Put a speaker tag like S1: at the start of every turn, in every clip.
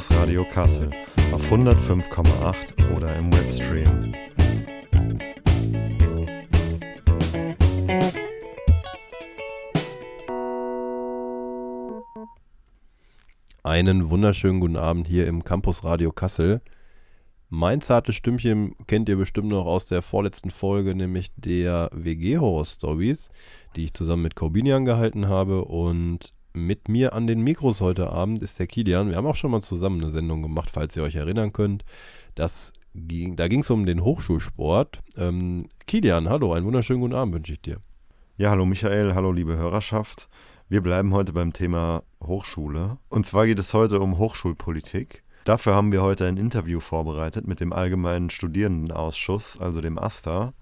S1: Campus Radio Kassel auf 105,8 oder im Webstream.
S2: Einen wunderschönen guten Abend hier im Campus Radio Kassel. Mein zartes Stimmchen kennt ihr bestimmt noch aus der vorletzten Folge, nämlich der WG Horror Stories, die ich zusammen mit Corbinian gehalten habe. Und mit mir an den Mikros heute Abend ist der Kilian. Wir haben auch schon mal zusammen eine Sendung gemacht, falls ihr euch erinnern könnt. Das ging, da ging es um den Hochschulsport. Ähm, Kilian, hallo, einen wunderschönen guten Abend wünsche ich dir.
S1: Ja, hallo Michael, hallo liebe Hörerschaft. Wir bleiben heute beim Thema Hochschule. Und zwar geht es heute um Hochschulpolitik. Dafür haben wir heute ein Interview vorbereitet mit dem Allgemeinen Studierendenausschuss, also dem AStA.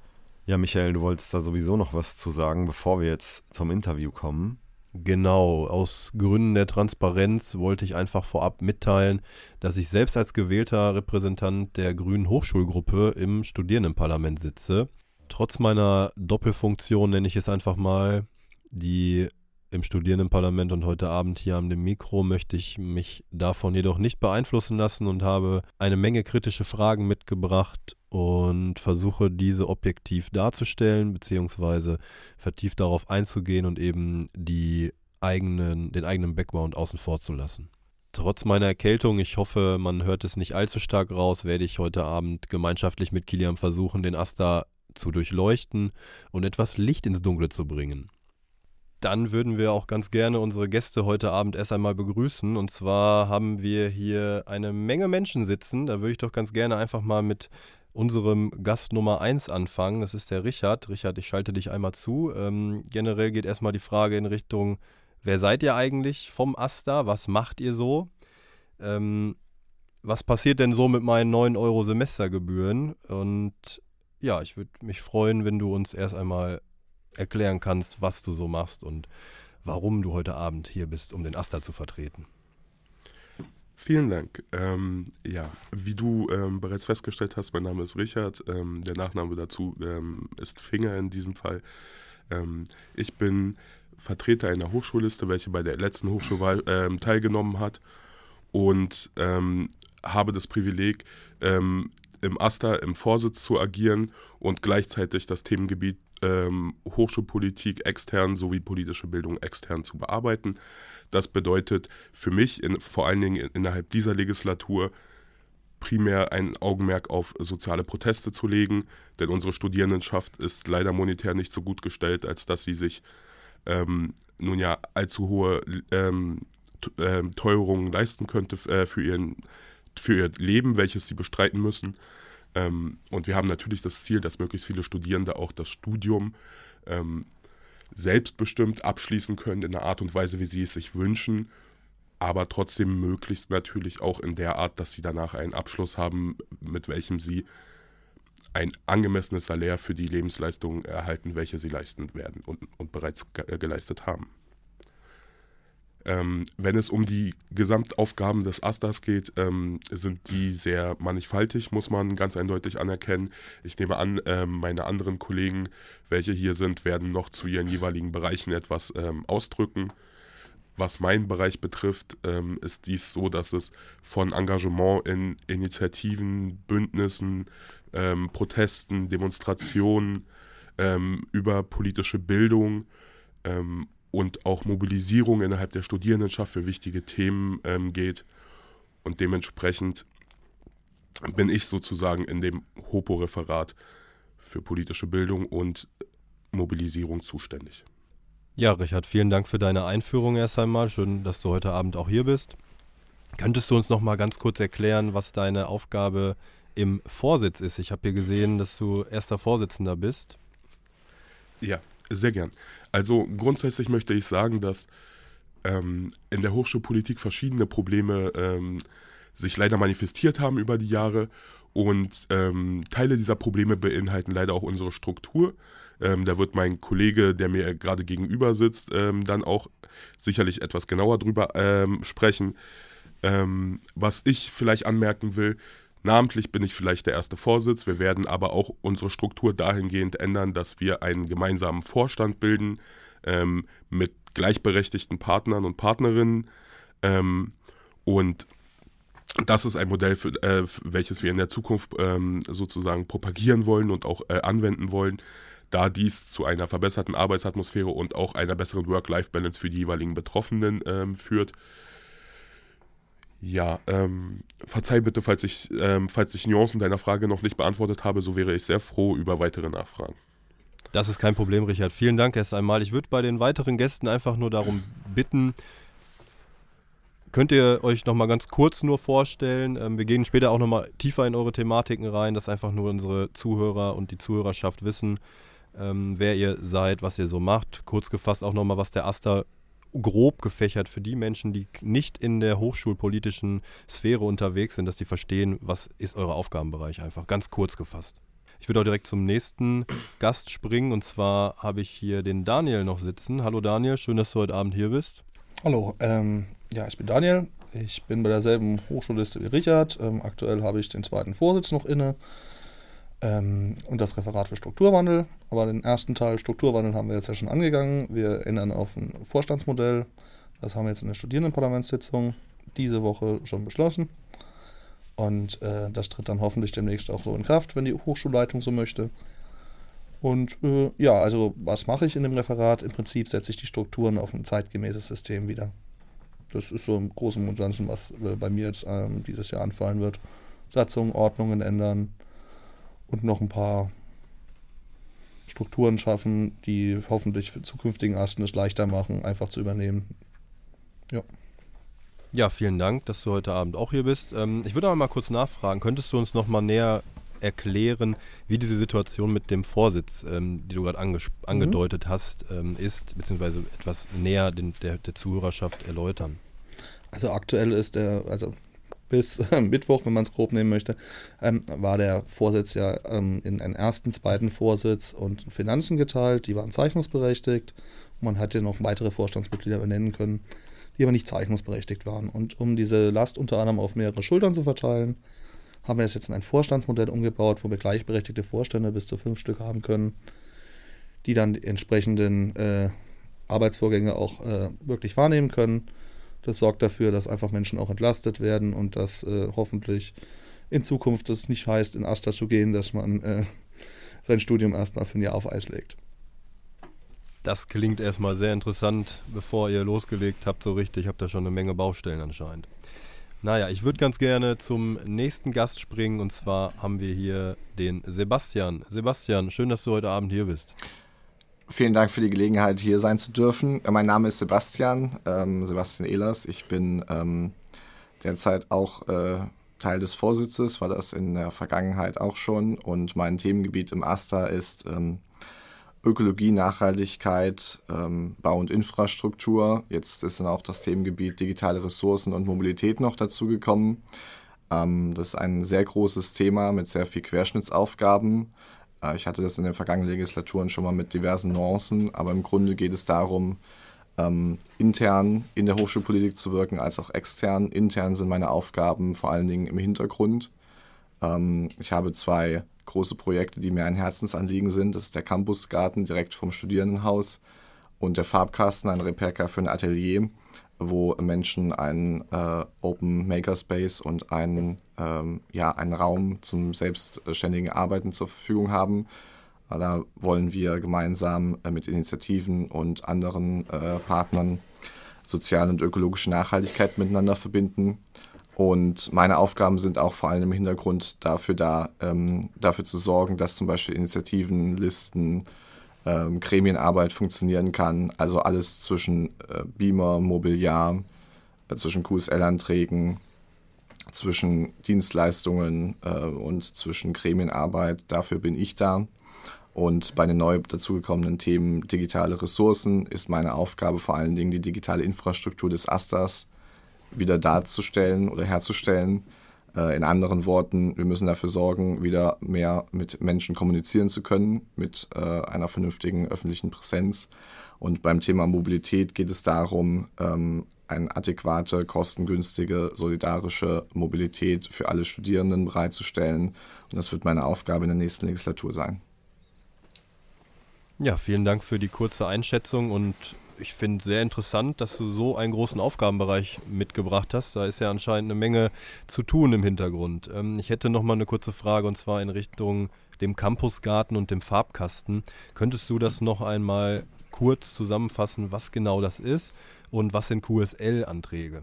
S1: Ja, Michael, du wolltest da sowieso noch was zu sagen, bevor wir jetzt zum Interview kommen.
S2: Genau, aus Gründen der Transparenz wollte ich einfach vorab mitteilen, dass ich selbst als gewählter Repräsentant der Grünen Hochschulgruppe im Studierendenparlament sitze. Trotz meiner Doppelfunktion nenne ich es einfach mal, die im Studierendenparlament und heute Abend hier am dem Mikro möchte ich mich davon jedoch nicht beeinflussen lassen und habe eine Menge kritische Fragen mitgebracht und versuche diese objektiv darzustellen, beziehungsweise vertieft darauf einzugehen und eben die eigenen, den eigenen Background außen vor zu lassen. Trotz meiner Erkältung, ich hoffe, man hört es nicht allzu stark raus, werde ich heute Abend gemeinschaftlich mit Kilian versuchen, den Asta zu durchleuchten und etwas Licht ins Dunkle zu bringen. Dann würden wir auch ganz gerne unsere Gäste heute Abend erst einmal begrüßen. Und zwar haben wir hier eine Menge Menschen sitzen. Da würde ich doch ganz gerne einfach mal mit unserem Gast Nummer 1 anfangen. Das ist der Richard. Richard, ich schalte dich einmal zu. Ähm, generell geht erstmal die Frage in Richtung, wer seid ihr eigentlich vom Asta? Was macht ihr so? Ähm, was passiert denn so mit meinen 9 Euro Semestergebühren? Und ja, ich würde mich freuen, wenn du uns erst einmal erklären kannst, was du so machst und warum du heute Abend hier bist, um den Asta zu vertreten.
S3: Vielen Dank. Ähm, ja, wie du ähm, bereits festgestellt hast, mein Name ist Richard. Ähm, der Nachname dazu ähm, ist Finger in diesem Fall. Ähm, ich bin Vertreter einer Hochschulliste, welche bei der letzten Hochschulwahl ähm, teilgenommen hat und habe das Privileg, im AStA im Vorsitz zu agieren und gleichzeitig das Themengebiet ähm, Hochschulpolitik extern sowie politische Bildung extern zu bearbeiten. Das bedeutet für mich in, vor allen Dingen innerhalb dieser Legislatur primär ein Augenmerk auf soziale Proteste zu legen, denn unsere Studierendenschaft ist leider monetär nicht so gut gestellt, als dass sie sich ähm, nun ja allzu hohe ähm, ähm, Teuerungen leisten könnte äh, für, ihren, für ihr Leben, welches sie bestreiten müssen. Ähm, und wir haben natürlich das Ziel, dass möglichst viele Studierende auch das Studium ähm, selbstbestimmt abschließen können in der Art und Weise, wie sie es sich wünschen, aber trotzdem möglichst natürlich auch in der Art, dass sie danach einen Abschluss haben, mit welchem sie ein angemessenes Salär für die Lebensleistungen erhalten, welche sie leisten werden und, und bereits ge geleistet haben. Ähm, wenn es um die Gesamtaufgaben des Astas geht, ähm, sind die sehr mannigfaltig, muss man ganz eindeutig anerkennen. Ich nehme an, ähm, meine anderen Kollegen, welche hier sind, werden noch zu ihren jeweiligen Bereichen etwas ähm, ausdrücken. Was meinen Bereich betrifft, ähm, ist dies so, dass es von Engagement in Initiativen, Bündnissen, ähm, Protesten, Demonstrationen über politische Bildung und auch Mobilisierung innerhalb der Studierendenschaft für wichtige Themen ähm, geht. Und dementsprechend bin ich sozusagen in dem HOPO-Referat für politische Bildung und Mobilisierung zuständig.
S2: Ja, Richard, vielen Dank für deine Einführung erst einmal. Schön, dass du heute Abend auch hier bist. Könntest du uns noch mal ganz kurz erklären, was deine Aufgabe im Vorsitz ist? Ich habe hier gesehen, dass du erster Vorsitzender bist.
S3: Ja, sehr gern. Also grundsätzlich möchte ich sagen, dass ähm, in der Hochschulpolitik verschiedene Probleme ähm, sich leider manifestiert haben über die Jahre und ähm, Teile dieser Probleme beinhalten leider auch unsere Struktur. Ähm, da wird mein Kollege, der mir gerade gegenüber sitzt, ähm, dann auch sicherlich etwas genauer drüber ähm, sprechen. was ich vielleicht anmerken will, Namentlich bin ich vielleicht der erste Vorsitz. Wir werden aber auch unsere Struktur dahingehend ändern, dass wir einen gemeinsamen Vorstand bilden ähm, mit gleichberechtigten Partnern und Partnerinnen. Ähm, und Das ist ein Modell, für, äh, welches wir in der Zukunft ähm, sozusagen propagieren wollen und auch äh, anwenden wollen, da dies zu einer verbesserten Arbeitsatmosphäre und auch einer besseren Work-Life-Balance für die jeweiligen Betroffenen ähm, führt. Ja, ähm, verzeih bitte, falls ich, ähm, falls ich Nuancen deiner Frage noch nicht beantwortet habe, so wäre ich sehr froh über weitere Nachfragen.
S2: Das ist kein Problem, Richard. Vielen Dank erst einmal. Ich würde bei den weiteren Gästen einfach nur darum bitten, könnt ihr euch nochmal ganz kurz nur vorstellen. Ähm, wir gehen später auch nochmal tiefer in eure Thematiken rein, dass einfach nur unsere Zuhörer und die Zuhörerschaft wissen, ähm, wer ihr seid, was ihr so macht. Kurz gefasst auch nochmal, was der Aster grob gefächert für die Menschen, die nicht in der hochschulpolitischen Sphäre unterwegs sind, dass sie verstehen, was ist euer Aufgabenbereich einfach. Ganz kurz gefasst. Ich würde auch direkt zum nächsten Gast springen und zwar habe ich hier den Daniel noch sitzen. Hallo Daniel, schön, dass du heute Abend hier bist.
S4: Hallo, ähm, ja, ich bin Daniel. Ich bin bei derselben Hochschulliste wie Richard. Ähm, aktuell habe ich den zweiten Vorsitz noch inne ähm, und das Referat für Strukturwandel. Aber den ersten Teil Strukturwandel haben wir jetzt ja schon angegangen. Wir ändern auf ein Vorstandsmodell. Das haben wir jetzt in der Studierendenparlamentssitzung diese Woche schon beschlossen. Und äh, das tritt dann hoffentlich demnächst auch so in Kraft, wenn die Hochschulleitung so möchte. Und äh, ja, also was mache ich in dem Referat? Im Prinzip setze ich die Strukturen auf ein zeitgemäßes System wieder. Das ist so im Großen und Ganzen, was äh, bei mir jetzt ähm, dieses Jahr anfallen wird. Satzungen, Ordnungen ändern und noch ein paar Strukturen schaffen, die hoffentlich für zukünftigen Asten es leichter machen, einfach zu übernehmen.
S2: Ja. Ja, vielen Dank, dass du heute Abend auch hier bist. Ähm, ich würde aber mal kurz nachfragen, könntest du uns noch mal näher erklären, wie diese Situation mit dem Vorsitz, ähm, die du gerade ange mhm. angedeutet hast, ähm, ist, beziehungsweise etwas näher den, der, der Zuhörerschaft erläutern?
S4: Also aktuell ist der, also bis Mittwoch, wenn man es grob nehmen möchte, ähm, war der Vorsitz ja ähm, in einen ersten, zweiten Vorsitz und Finanzen geteilt. Die waren zeichnungsberechtigt. Man hätte noch weitere Vorstandsmitglieder benennen können, die aber nicht zeichnungsberechtigt waren. Und um diese Last unter anderem auf mehrere Schultern zu verteilen, haben wir das jetzt in ein Vorstandsmodell umgebaut, wo wir gleichberechtigte Vorstände bis zu fünf Stück haben können, die dann die entsprechenden äh, Arbeitsvorgänge auch äh, wirklich wahrnehmen können das sorgt dafür, dass einfach Menschen auch entlastet werden und dass äh, hoffentlich in Zukunft es nicht heißt, in Asta zu gehen, dass man äh, sein Studium erstmal für ein Jahr auf Eis legt.
S2: Das klingt erstmal sehr interessant, bevor ihr losgelegt habt, so richtig. Habt ihr schon eine Menge Baustellen anscheinend. Naja, ich würde ganz gerne zum nächsten Gast springen und zwar haben wir hier den Sebastian. Sebastian, schön, dass du heute Abend hier bist.
S5: Vielen Dank für die Gelegenheit, hier sein zu dürfen. Mein Name ist Sebastian, ähm, Sebastian Ehlers. Ich bin ähm, derzeit auch äh, Teil des Vorsitzes, war das in der Vergangenheit auch schon. Und mein Themengebiet im AStA ist ähm, Ökologie, Nachhaltigkeit, ähm, Bau und Infrastruktur. Jetzt ist dann auch das Themengebiet digitale Ressourcen und Mobilität noch dazugekommen. Ähm, das ist ein sehr großes Thema mit sehr viel Querschnittsaufgaben. Äh, ich hatte das in den vergangenen Legislaturen schon mal mit diversen Nuancen, aber im Grunde geht es darum, ähm, intern in der Hochschulpolitik zu wirken, als auch extern. Intern sind meine Aufgaben vor allen Dingen im Hintergrund. Ähm, ich habe zwei große Projekte, die mir ein Herzensanliegen sind. Das ist der Campusgarten direkt vom Studierendenhaus und der Farbkasten, ein Repair für ein Atelier wo Menschen einen äh, Open Makerspace und einen, ähm, ja, einen Raum zum selbstständigen Arbeiten zur Verfügung haben. Da wollen wir gemeinsam äh, mit Initiativen und anderen äh, Partnern soziale und ökologische Nachhaltigkeit miteinander verbinden. Und meine Aufgaben sind auch vor allem im Hintergrund dafür da, ähm, dafür zu sorgen, dass zum Beispiel Initiativen, Listen, ähm, Gremienarbeit funktionieren kann. Also alles zwischen äh, Beamer, Mobiliar, äh, zwischen QSL-Anträgen, zwischen Dienstleistungen äh, und zwischen Gremienarbeit. Dafür bin ich da. Und bei den neu dazugekommenen Themen digitale Ressourcen ist meine Aufgabe vor allen Dingen die digitale Infrastruktur des Asters wieder darzustellen oder herzustellen in anderen Worten, wir müssen dafür sorgen, wieder mehr mit Menschen kommunizieren zu können, mit äh, einer vernünftigen öffentlichen Präsenz. Und beim Thema Mobilität geht es darum, ähm, eine adäquate, kostengünstige, solidarische Mobilität für alle Studierenden bereitzustellen. Und das wird meine Aufgabe in der nächsten Legislatur sein.
S2: Ja, vielen Dank für die kurze Einschätzung und ich finde sehr interessant, dass du so einen großen Aufgabenbereich mitgebracht hast. Da ist ja anscheinend eine Menge zu tun im Hintergrund. Ähm, ich hätte noch mal eine kurze Frage und zwar in Richtung dem Campusgarten und dem Farbkasten. Könntest du das noch einmal kurz zusammenfassen, was genau das ist und was sind QSL-Anträge?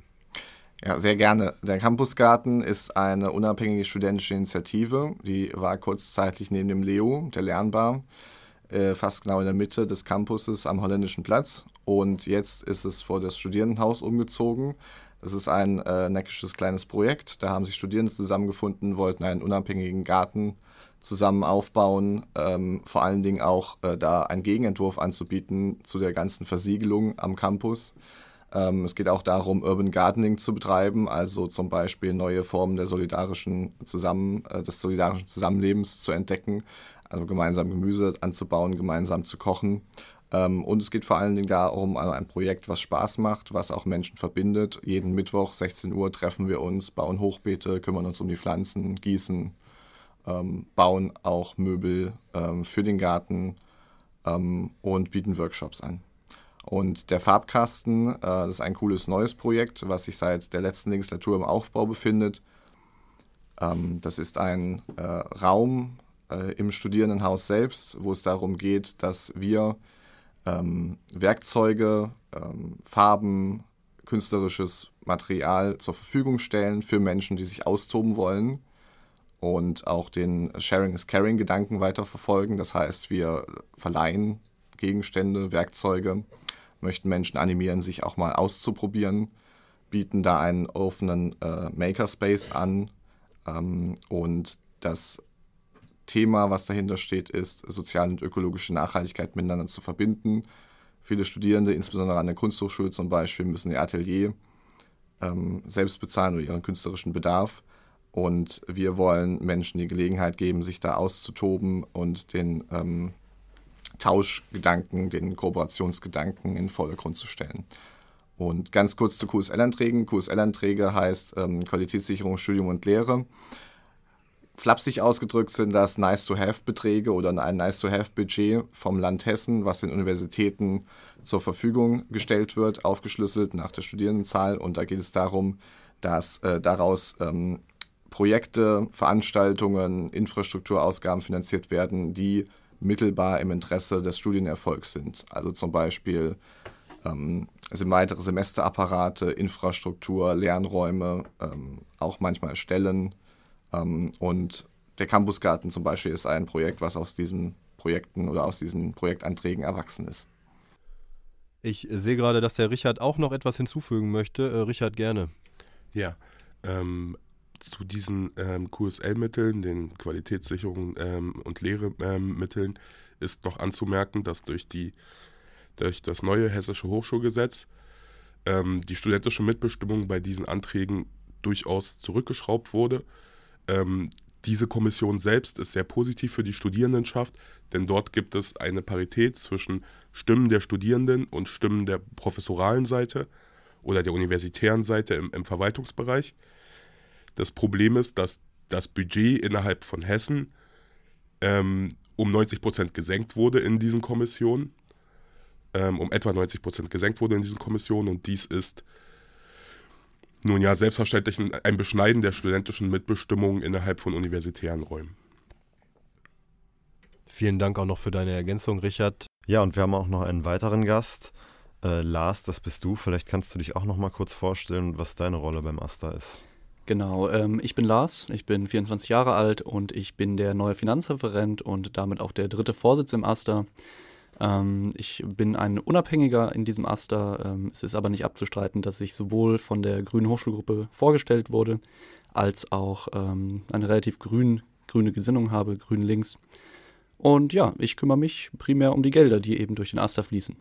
S5: Ja, sehr gerne. Der Campusgarten ist eine unabhängige studentische Initiative. Die war kurzzeitig neben dem Leo, der Lernbar, äh, fast genau in der Mitte des Campuses am Holländischen Platz. Und jetzt ist es vor das Studierendenhaus umgezogen. Das ist ein äh, neckisches kleines Projekt. Da haben sich Studierende zusammengefunden, wollten einen unabhängigen Garten zusammen aufbauen, ähm, vor allen Dingen auch äh, da einen Gegenentwurf anzubieten zu der ganzen Versiegelung am Campus. Ähm, es geht auch darum, Urban Gardening zu betreiben, also zum Beispiel neue Formen der solidarischen Zusammen, äh, des solidarischen Zusammenlebens zu entdecken, also gemeinsam Gemüse anzubauen, gemeinsam zu kochen. Ähm, und es geht vor allen Dingen darum, ein Projekt, was Spaß macht, was auch Menschen verbindet. Jeden Mittwoch, 16 Uhr, treffen wir uns, bauen Hochbeete, kümmern uns um die Pflanzen, gießen, ähm, bauen auch Möbel ähm, für den Garten und bieten Workshops an. Und der Farbkasten, äh, das ist ein cooles neues Projekt, was sich seit der letzten Legislatur im Aufbau befindet. Das ist ein äh, Raum äh, im Studierendenhaus selbst, wo es darum geht, dass wir ähm, Werkzeuge, ähm, Farben, künstlerisches Material zur Verfügung stellen für Menschen, die sich austoben wollen und auch den Sharing is Caring Gedanken weiterverfolgen. Das heißt, wir verleihen Gegenstände, Werkzeuge, möchten Menschen animieren, sich auch mal auszuprobieren, bieten da einen offenen äh, Makerspace an ähm, und das Thema, was dahinter steht, ist, soziale und ökologische Nachhaltigkeit miteinander zu verbinden. Viele Studierende, insbesondere an der Kunsthochschule zum Beispiel, müssen ihr Atelier ähm, selbst bezahlen oder ihren künstlerischen Bedarf. Und wir wollen Menschen die Gelegenheit geben, sich da auszutoben und den ähm, Tauschgedanken, den Kooperationsgedanken in den Vordergrund zu stellen. Und ganz kurz zu QSL-Anträgen. QSL-Anträge heißt ähm, Qualitätssicherung, Studium und Lehre. Flapsig ausgedrückt sind das Nice-to-Have-Beträge oder ein Nice-to-Have-Budget vom Land Hessen, was den Universitäten zur Verfügung gestellt wird, aufgeschlüsselt nach der Studierendenzahl. Und da geht es darum, dass äh, daraus ähm, Projekte, Veranstaltungen, Infrastrukturausgaben finanziert werden, die mittelbar im Interesse des Studienerfolgs sind. Also zum Beispiel ähm, sind weitere Semesterapparate, Infrastruktur, Lernräume, ähm, auch manchmal Stellen. Ähm, und der Campusgarten zum Beispiel ist ein Projekt, was aus diesen Projekten oder aus diesen Projektanträgen erwachsen ist.
S2: Ich sehe gerade, dass der Richard auch noch etwas hinzufügen möchte. Äh, Richard, gerne.
S3: Ja, ähm, zu diesen ähm, QSL-Mitteln, den Qualitätssicherungen ähm, und Lehremitteln, ähm, ist noch anzumerken, dass durch, die, durch das neue Hessische Hochschulgesetz ähm, die studentische Mitbestimmung bei diesen Anträgen durchaus zurückgeschraubt wurde. Ähm, diese Kommission selbst ist sehr positiv für die Studierendenschaft, denn dort gibt es eine Parität zwischen Stimmen der Studierenden und Stimmen der professoralen Seite oder der universitären Seite im, im Verwaltungsbereich. Das Problem ist, dass das Budget innerhalb von Hessen ähm, um 90 Prozent gesenkt wurde in diesen Kommissionen. Ähm, um etwa 90 Prozent gesenkt wurde in diesen Kommissionen und dies ist nun ja selbstverständlich ein Beschneiden der studentischen Mitbestimmung innerhalb von universitären Räumen.
S2: Vielen Dank auch noch für deine Ergänzung, Richard.
S1: Ja, und wir haben auch noch einen weiteren Gast. Äh, Lars, das bist du. Vielleicht kannst du dich auch noch mal kurz vorstellen, was deine Rolle beim AStA ist.
S6: Genau, ähm, ich bin Lars, ich bin 24 Jahre alt und ich bin der neue Finanzreferent und damit auch der dritte Vorsitz im AStA. Ähm, ich bin ein Unabhängiger in diesem AStA. Ähm, es ist aber nicht abzustreiten, dass ich sowohl von der Grünen Hochschulgruppe vorgestellt wurde, als auch ähm, eine relativ grün, grüne Gesinnung habe, grün links. Und ja, ich kümmere mich primär um die Gelder, die eben durch den AStA fließen.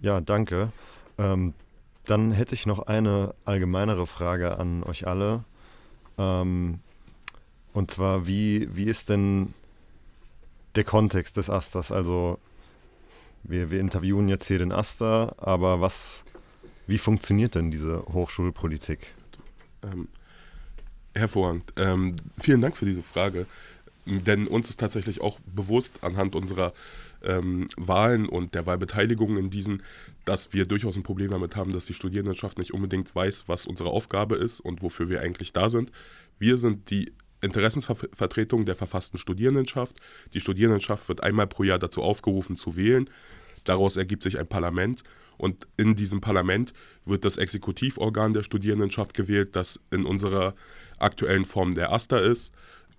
S1: Ja, danke. Ähm, dann hätte ich noch eine allgemeinere Frage an euch alle. Ähm, und zwar, wie, wie ist denn der Kontext des Asters? Also, wir, wir interviewen jetzt hier den Aster, aber was, wie funktioniert denn diese Hochschulpolitik?
S3: Ähm, hervorragend. Ähm, vielen Dank für diese Frage. Denn uns ist tatsächlich auch bewusst anhand unserer ähm, Wahlen und der Wahlbeteiligung in diesen, dass wir durchaus ein Problem damit haben, dass die Studierendenschaft nicht unbedingt weiß, was unsere Aufgabe ist und wofür wir eigentlich da sind. Wir sind die Interessensvertretung der verfassten Studierendenschaft. Die Studierendenschaft wird einmal pro Jahr dazu aufgerufen zu wählen. Daraus ergibt sich ein Parlament und in diesem Parlament wird das Exekutivorgan der Studierendenschaft gewählt, das in unserer aktuellen Form der AStA ist.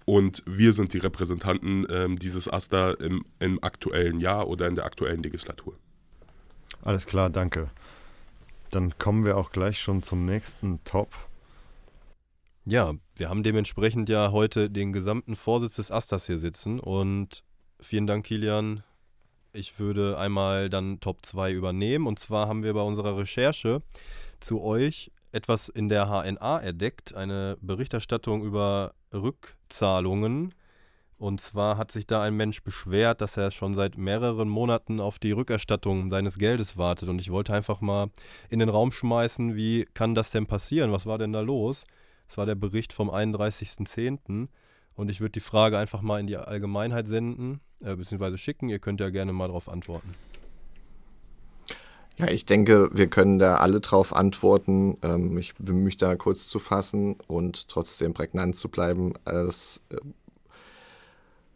S3: Und wir sind die Repräsentanten ähm, dieses AStA im, im aktuellen Jahr oder in der aktuellen Legislatur.
S1: Alles klar, danke. Dann kommen wir auch gleich schon zum nächsten Top.
S2: Ja, wir haben dementsprechend ja heute den gesamten Vorsitz des Astas hier sitzen und vielen Dank, Kilian. Ich würde einmal dann Top 2 übernehmen und zwar haben wir bei unserer Recherche zu euch etwas in der HNA entdeckt, eine Berichterstattung über Rückzahlungen. Und zwar hat sich da ein Mensch beschwert, dass er schon seit mehreren Monaten auf die Rückerstattung seines Geldes wartet. Und ich wollte einfach mal in den Raum schmeißen, wie kann das denn passieren? Was war denn da los? Das war der Bericht vom 31.10. Und ich würde die Frage einfach mal in die Allgemeinheit senden, äh, beziehungsweise schicken. Ihr könnt ja gerne mal darauf antworten.
S5: Ja, ich denke, wir können da alle drauf antworten. Ähm, ich bemühe mich da kurz zu fassen und trotzdem prägnant zu bleiben. Das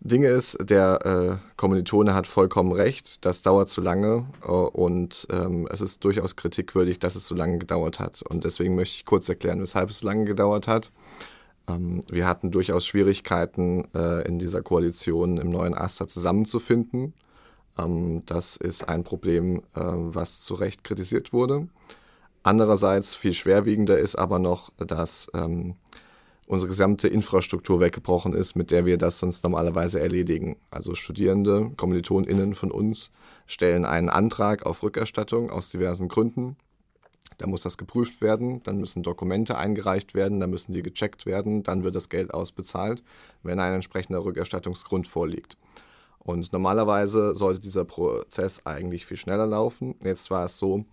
S5: äh, Ding ist, der äh, Kommilitone hat vollkommen recht, das dauert zu lange äh, und ähm, es ist durchaus kritikwürdig, dass es so lange gedauert hat. Und deswegen möchte ich kurz erklären, weshalb es so lange gedauert hat. Ähm, wir hatten durchaus Schwierigkeiten äh, in dieser Koalition im neuen AStA zusammenzufinden. Ähm, das ist ein Problem, äh, was zu Recht kritisiert wurde. Andererseits viel schwerwiegender ist aber noch, dass ähm, unsere gesamte Infrastruktur weggebrochen ist, mit der wir das sonst normalerweise erledigen. Also Studierende, KommilitonInnen von uns stellen einen Antrag auf Rückerstattung aus diversen Gründen. Da muss das geprüft werden, dann müssen Dokumente eingereicht werden, dann müssen die gecheckt werden, dann wird das Geld ausbezahlt, wenn ein entsprechender Rückerstattungsgrund vorliegt. Und normalerweise sollte dieser Prozess eigentlich viel schneller laufen. Jetzt war es so,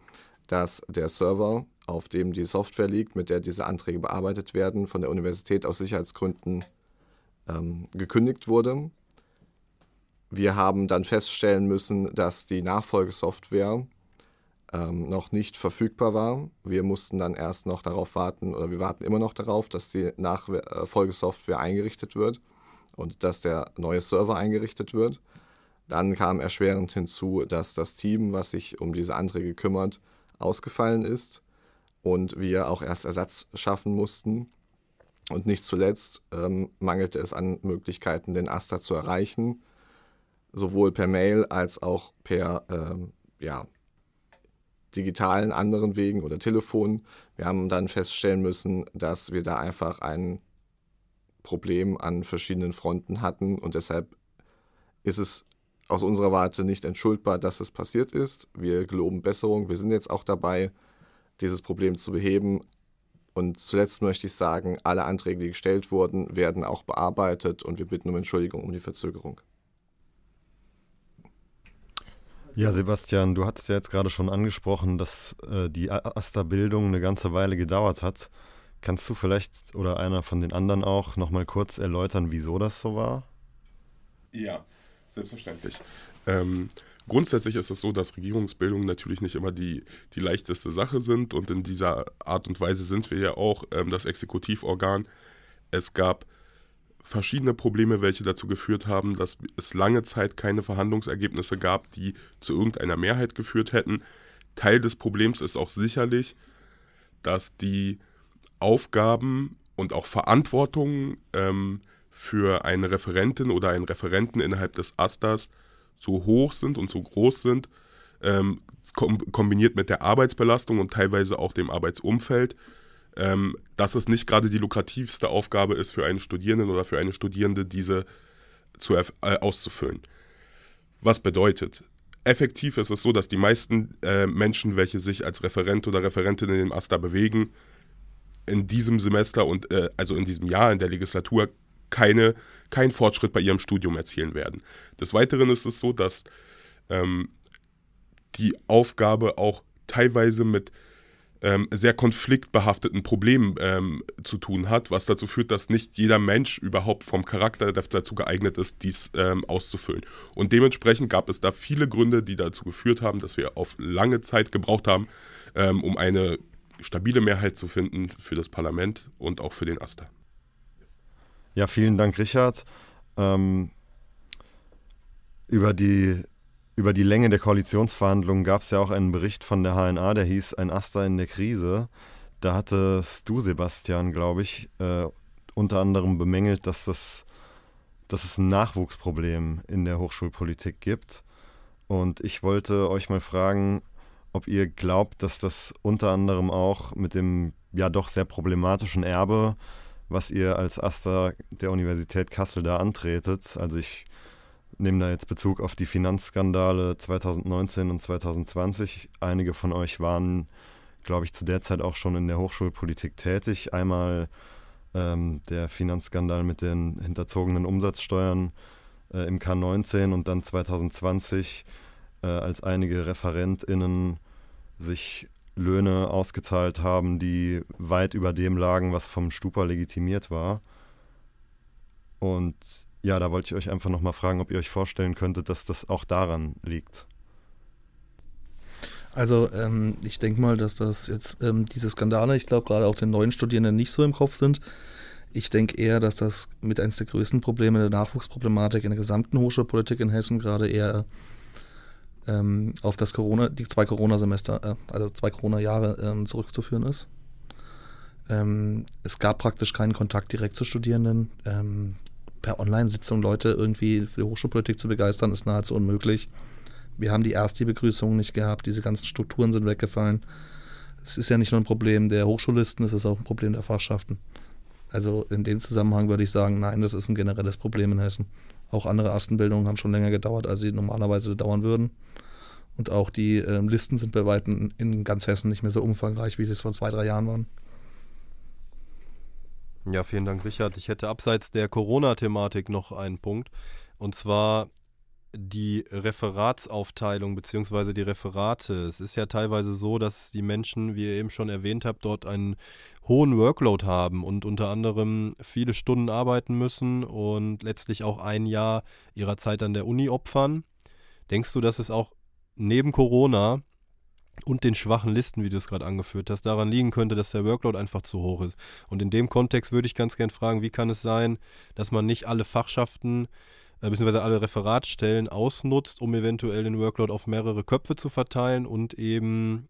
S5: dass der Server auf dem die Software liegt, mit der diese Anträge bearbeitet werden, von der Universität aus Sicherheitsgründen ähm, gekündigt wurde. Wir haben dann feststellen müssen, dass die Nachfolgesoftware ähm, noch nicht verfügbar war. Wir mussten dann erst noch darauf warten, oder wir warten immer noch darauf, dass die Nachfolgesoftware eingerichtet wird und dass der neue Server eingerichtet wird. Dann kam erschwerend hinzu, dass das Team, was sich um diese Anträge kümmert, ausgefallen ist und wir auch erst Ersatz schaffen mussten. Und nicht zuletzt ähm, mangelte es an Möglichkeiten, den Asta zu erreichen, sowohl per Mail als auch per ähm, ja, digitalen anderen Wegen oder Telefon. Wir haben dann feststellen müssen, dass wir da einfach ein Problem an verschiedenen Fronten hatten und deshalb ist es aus unserer Warte nicht entschuldbar, dass es passiert ist. Wir geloben Besserung. Wir sind jetzt auch dabei, dieses Problem zu beheben. Und zuletzt möchte ich sagen, alle Anträge, die gestellt wurden, werden auch bearbeitet und wir bitten um Entschuldigung um die Verzögerung.
S1: Ja, Sebastian, du hattest ja jetzt gerade schon angesprochen, dass äh, die Asta-Bildung eine ganze Weile gedauert hat. Kannst du vielleicht oder einer von den anderen auch nochmal kurz erläutern, wieso das so war?
S3: Ja, selbstverständlich. Ähm, Grundsätzlich ist es so, dass Regierungsbildung natürlich nicht immer die, die leichteste Sache sind und in dieser Art und Weise sind wir ja auch ähm, das Exekutivorgan. Es gab verschiedene Probleme, welche dazu geführt haben, dass es lange Zeit keine Verhandlungsergebnisse gab, die zu irgendeiner Mehrheit geführt hätten. Teil des Problems ist auch sicherlich, dass die Aufgaben und auch Verantwortungen ähm, für eine Referentin oder einen Referenten innerhalb des Astas so hoch sind und so groß sind, ähm, kom kombiniert mit der Arbeitsbelastung und teilweise auch dem Arbeitsumfeld, ähm, dass es nicht gerade die lukrativste Aufgabe ist für einen Studierenden oder für eine Studierende, diese zu, äh, auszufüllen. Was bedeutet, effektiv ist es so, dass die meisten äh, Menschen, welche sich als Referent oder Referentin in dem AStA bewegen, in diesem Semester und äh, also in diesem Jahr in der Legislatur keine, keinen Fortschritt bei ihrem Studium erzielen werden. Des Weiteren ist es so, dass ähm, die Aufgabe auch teilweise mit ähm, sehr konfliktbehafteten Problemen ähm, zu tun hat, was dazu führt, dass nicht jeder Mensch überhaupt vom Charakter dazu geeignet ist, dies ähm, auszufüllen. Und dementsprechend gab es da viele Gründe, die dazu geführt haben, dass wir auf lange Zeit gebraucht haben, ähm, um eine stabile Mehrheit zu finden für das Parlament und auch für den AStA.
S1: Ja, vielen Dank, Richard. Ähm, über die über die Länge der Koalitionsverhandlungen gab es ja auch einen Bericht von der HNA, der hieß Ein Aster in der Krise. Da hattest du, Sebastian, glaube ich, äh, unter anderem bemängelt, dass, das, dass es ein Nachwuchsproblem in der Hochschulpolitik gibt. Und ich wollte euch mal fragen, ob ihr glaubt, dass das unter anderem auch mit dem ja doch sehr problematischen Erbe, was ihr als Aster der Universität Kassel da antretet, also ich nehme da jetzt Bezug auf die Finanzskandale 2019 und 2020. Einige von euch waren, glaube ich, zu der Zeit auch schon in der Hochschulpolitik tätig. Einmal ähm, der Finanzskandal mit den hinterzogenen Umsatzsteuern äh, im K19 und dann 2020, äh, als einige ReferentInnen sich Löhne ausgezahlt haben, die weit über dem lagen, was vom Stupa legitimiert war. Und ja, da wollte ich euch einfach nochmal fragen, ob ihr euch vorstellen könntet, dass das auch daran liegt.
S4: Also ähm, ich denke mal, dass das jetzt ähm, diese Skandale, ich glaube gerade auch den neuen Studierenden nicht so im Kopf sind. Ich denke eher, dass das mit eines der größten Probleme der Nachwuchsproblematik in der gesamten Hochschulpolitik in Hessen gerade eher ähm, auf das Corona, die zwei Corona-Semester, äh, also zwei Corona-Jahre ähm, zurückzuführen ist. Ähm, es gab praktisch keinen Kontakt direkt zu Studierenden. Ähm, per Online-Sitzung Leute irgendwie für die Hochschulpolitik zu begeistern, ist nahezu unmöglich. Wir haben die erste Begrüßung nicht gehabt, diese ganzen Strukturen sind weggefallen. Es ist ja nicht nur ein Problem der Hochschullisten, es ist auch ein Problem der Fachschaften. Also in dem Zusammenhang würde ich sagen, nein, das ist ein generelles Problem in Hessen. Auch andere Erstenbildungen haben schon länger gedauert, als sie normalerweise dauern würden. Und auch die äh, Listen sind bei weitem in ganz Hessen nicht mehr so umfangreich, wie sie es vor zwei, drei Jahren waren.
S2: Ja, vielen Dank, Richard. Ich hätte abseits der Corona-Thematik noch einen Punkt. Und zwar die Referatsaufteilung bzw. die Referate. Es ist ja teilweise so, dass die Menschen, wie ihr eben schon erwähnt habt, dort einen hohen Workload haben und unter anderem viele Stunden arbeiten müssen und letztlich auch ein Jahr ihrer Zeit an der Uni opfern. Denkst du, dass es auch neben Corona und den schwachen Listen, wie du es gerade angeführt hast, daran liegen könnte, dass der Workload einfach zu hoch ist. Und in dem Kontext würde ich ganz gern fragen, wie kann es sein, dass man nicht alle Fachschaften äh, bzw. alle Referatsstellen ausnutzt, um eventuell den Workload auf mehrere Köpfe zu verteilen und eben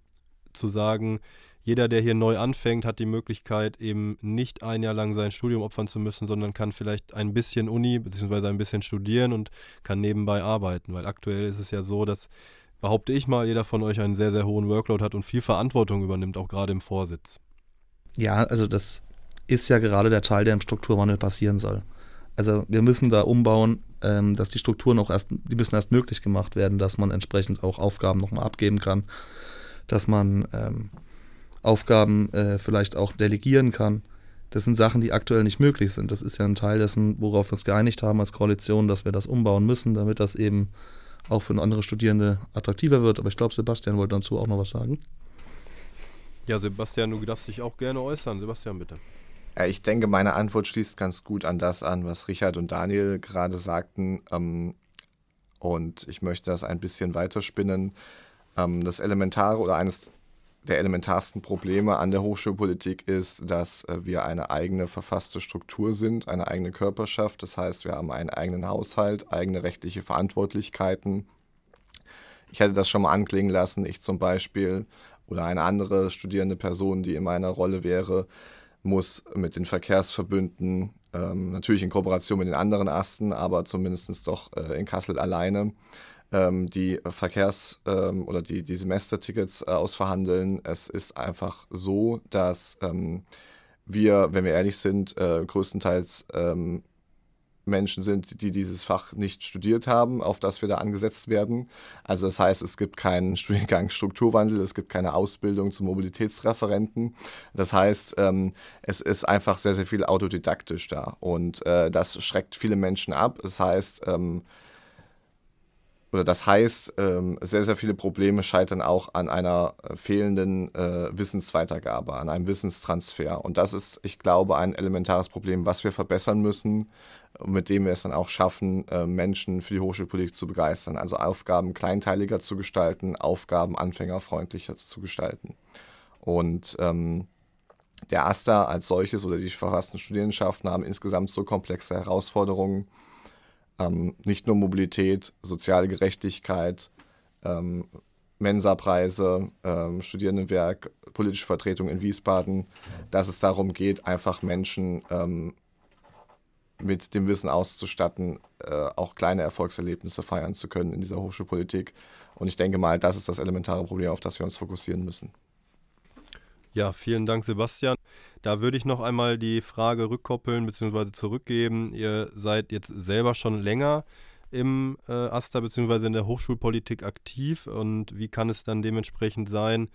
S2: zu sagen, jeder, der hier neu anfängt, hat die Möglichkeit, eben nicht ein Jahr lang sein Studium opfern zu müssen, sondern kann vielleicht ein bisschen Uni bzw. ein bisschen studieren und kann nebenbei arbeiten. Weil aktuell ist es ja so, dass behaupte ich mal, jeder von euch einen sehr, sehr hohen Workload hat und viel Verantwortung übernimmt, auch gerade im Vorsitz.
S4: Ja, also das ist ja gerade der Teil, der im Strukturwandel passieren soll. Also wir müssen da umbauen, ähm, dass die Strukturen auch erst, die müssen erst möglich gemacht werden, dass man entsprechend auch Aufgaben nochmal abgeben kann, dass man ähm, Aufgaben äh, vielleicht auch delegieren kann. Das sind Sachen, die aktuell nicht möglich sind. Das ist ja ein Teil dessen, worauf wir uns geeinigt haben als Koalition, dass wir das umbauen müssen, damit das eben auch für andere Studierende attraktiver wird. Aber ich glaube, Sebastian wollte dazu auch noch was sagen.
S2: Ja, Sebastian, du darfst dich auch gerne äußern. Sebastian, bitte.
S5: Ja, ich denke, meine Antwort schließt ganz gut an das an, was Richard und Daniel gerade sagten. Ähm, und ich möchte das ein bisschen weiterspinnen. Ähm, das Elementare oder eines der elementarsten Probleme an der Hochschulpolitik ist, dass äh, wir eine eigene verfasste Struktur sind, eine eigene Körperschaft. Das heißt, wir haben einen eigenen Haushalt, eigene rechtliche Verantwortlichkeiten. Ich hätte das schon mal anklingen lassen. Ich zum Beispiel oder eine andere studierende Person, die in meiner Rolle wäre, muss mit den Verkehrsverbünden, ähm, natürlich in Kooperation mit den anderen Asten, aber zumindest doch äh, in Kassel alleine, ähm, die Verkehrs- ähm, oder die, die Semestertickets äh, ausverhandeln. Es ist einfach so, dass ähm, wir, wenn wir ehrlich sind, äh, größtenteils ähm, Menschen sind, die dieses Fach nicht studiert haben, auf das wir da angesetzt werden. Also das heißt, es gibt keinen Studiengang Strukturwandel, es gibt keine Ausbildung zum Mobilitätsreferenten. Das heißt, ähm, es ist einfach sehr, sehr viel autodidaktisch da und äh, das schreckt viele Menschen ab. Das heißt, ähm, oder das heißt, ähm, sehr, sehr viele Probleme scheitern auch an einer äh, fehlenden äh, Wissensweitergabe, an einem Wissenstransfer. Und das ist, ich glaube, ein elementares Problem, was wir verbessern müssen, mit dem wir es dann auch schaffen, äh, Menschen für die Hochschulpolitik zu begeistern. Also Aufgaben kleinteiliger zu gestalten, Aufgaben anfängerfreundlicher zu gestalten. Und ähm, der AStA als solches oder die verfassten Studierendenschaften haben insgesamt so komplexe Herausforderungen, ähm, nicht nur Mobilität, soziale Gerechtigkeit, ähm, Mensa-Preise, ähm, Studierendenwerk, politische Vertretung in Wiesbaden, dass es darum geht, einfach Menschen ähm, mit dem Wissen auszustatten, äh, auch kleine Erfolgserlebnisse feiern zu können in dieser Hochschulpolitik. Und ich denke mal, das ist das elementare Problem, auf das wir uns fokussieren müssen.
S2: Ja, vielen Dank, Sebastian. Da würde ich noch einmal die Frage rückkoppeln bzw. zurückgeben. Ihr seid jetzt selber schon länger im äh, AStA bzw. in der Hochschulpolitik aktiv und wie kann es dann dementsprechend sein,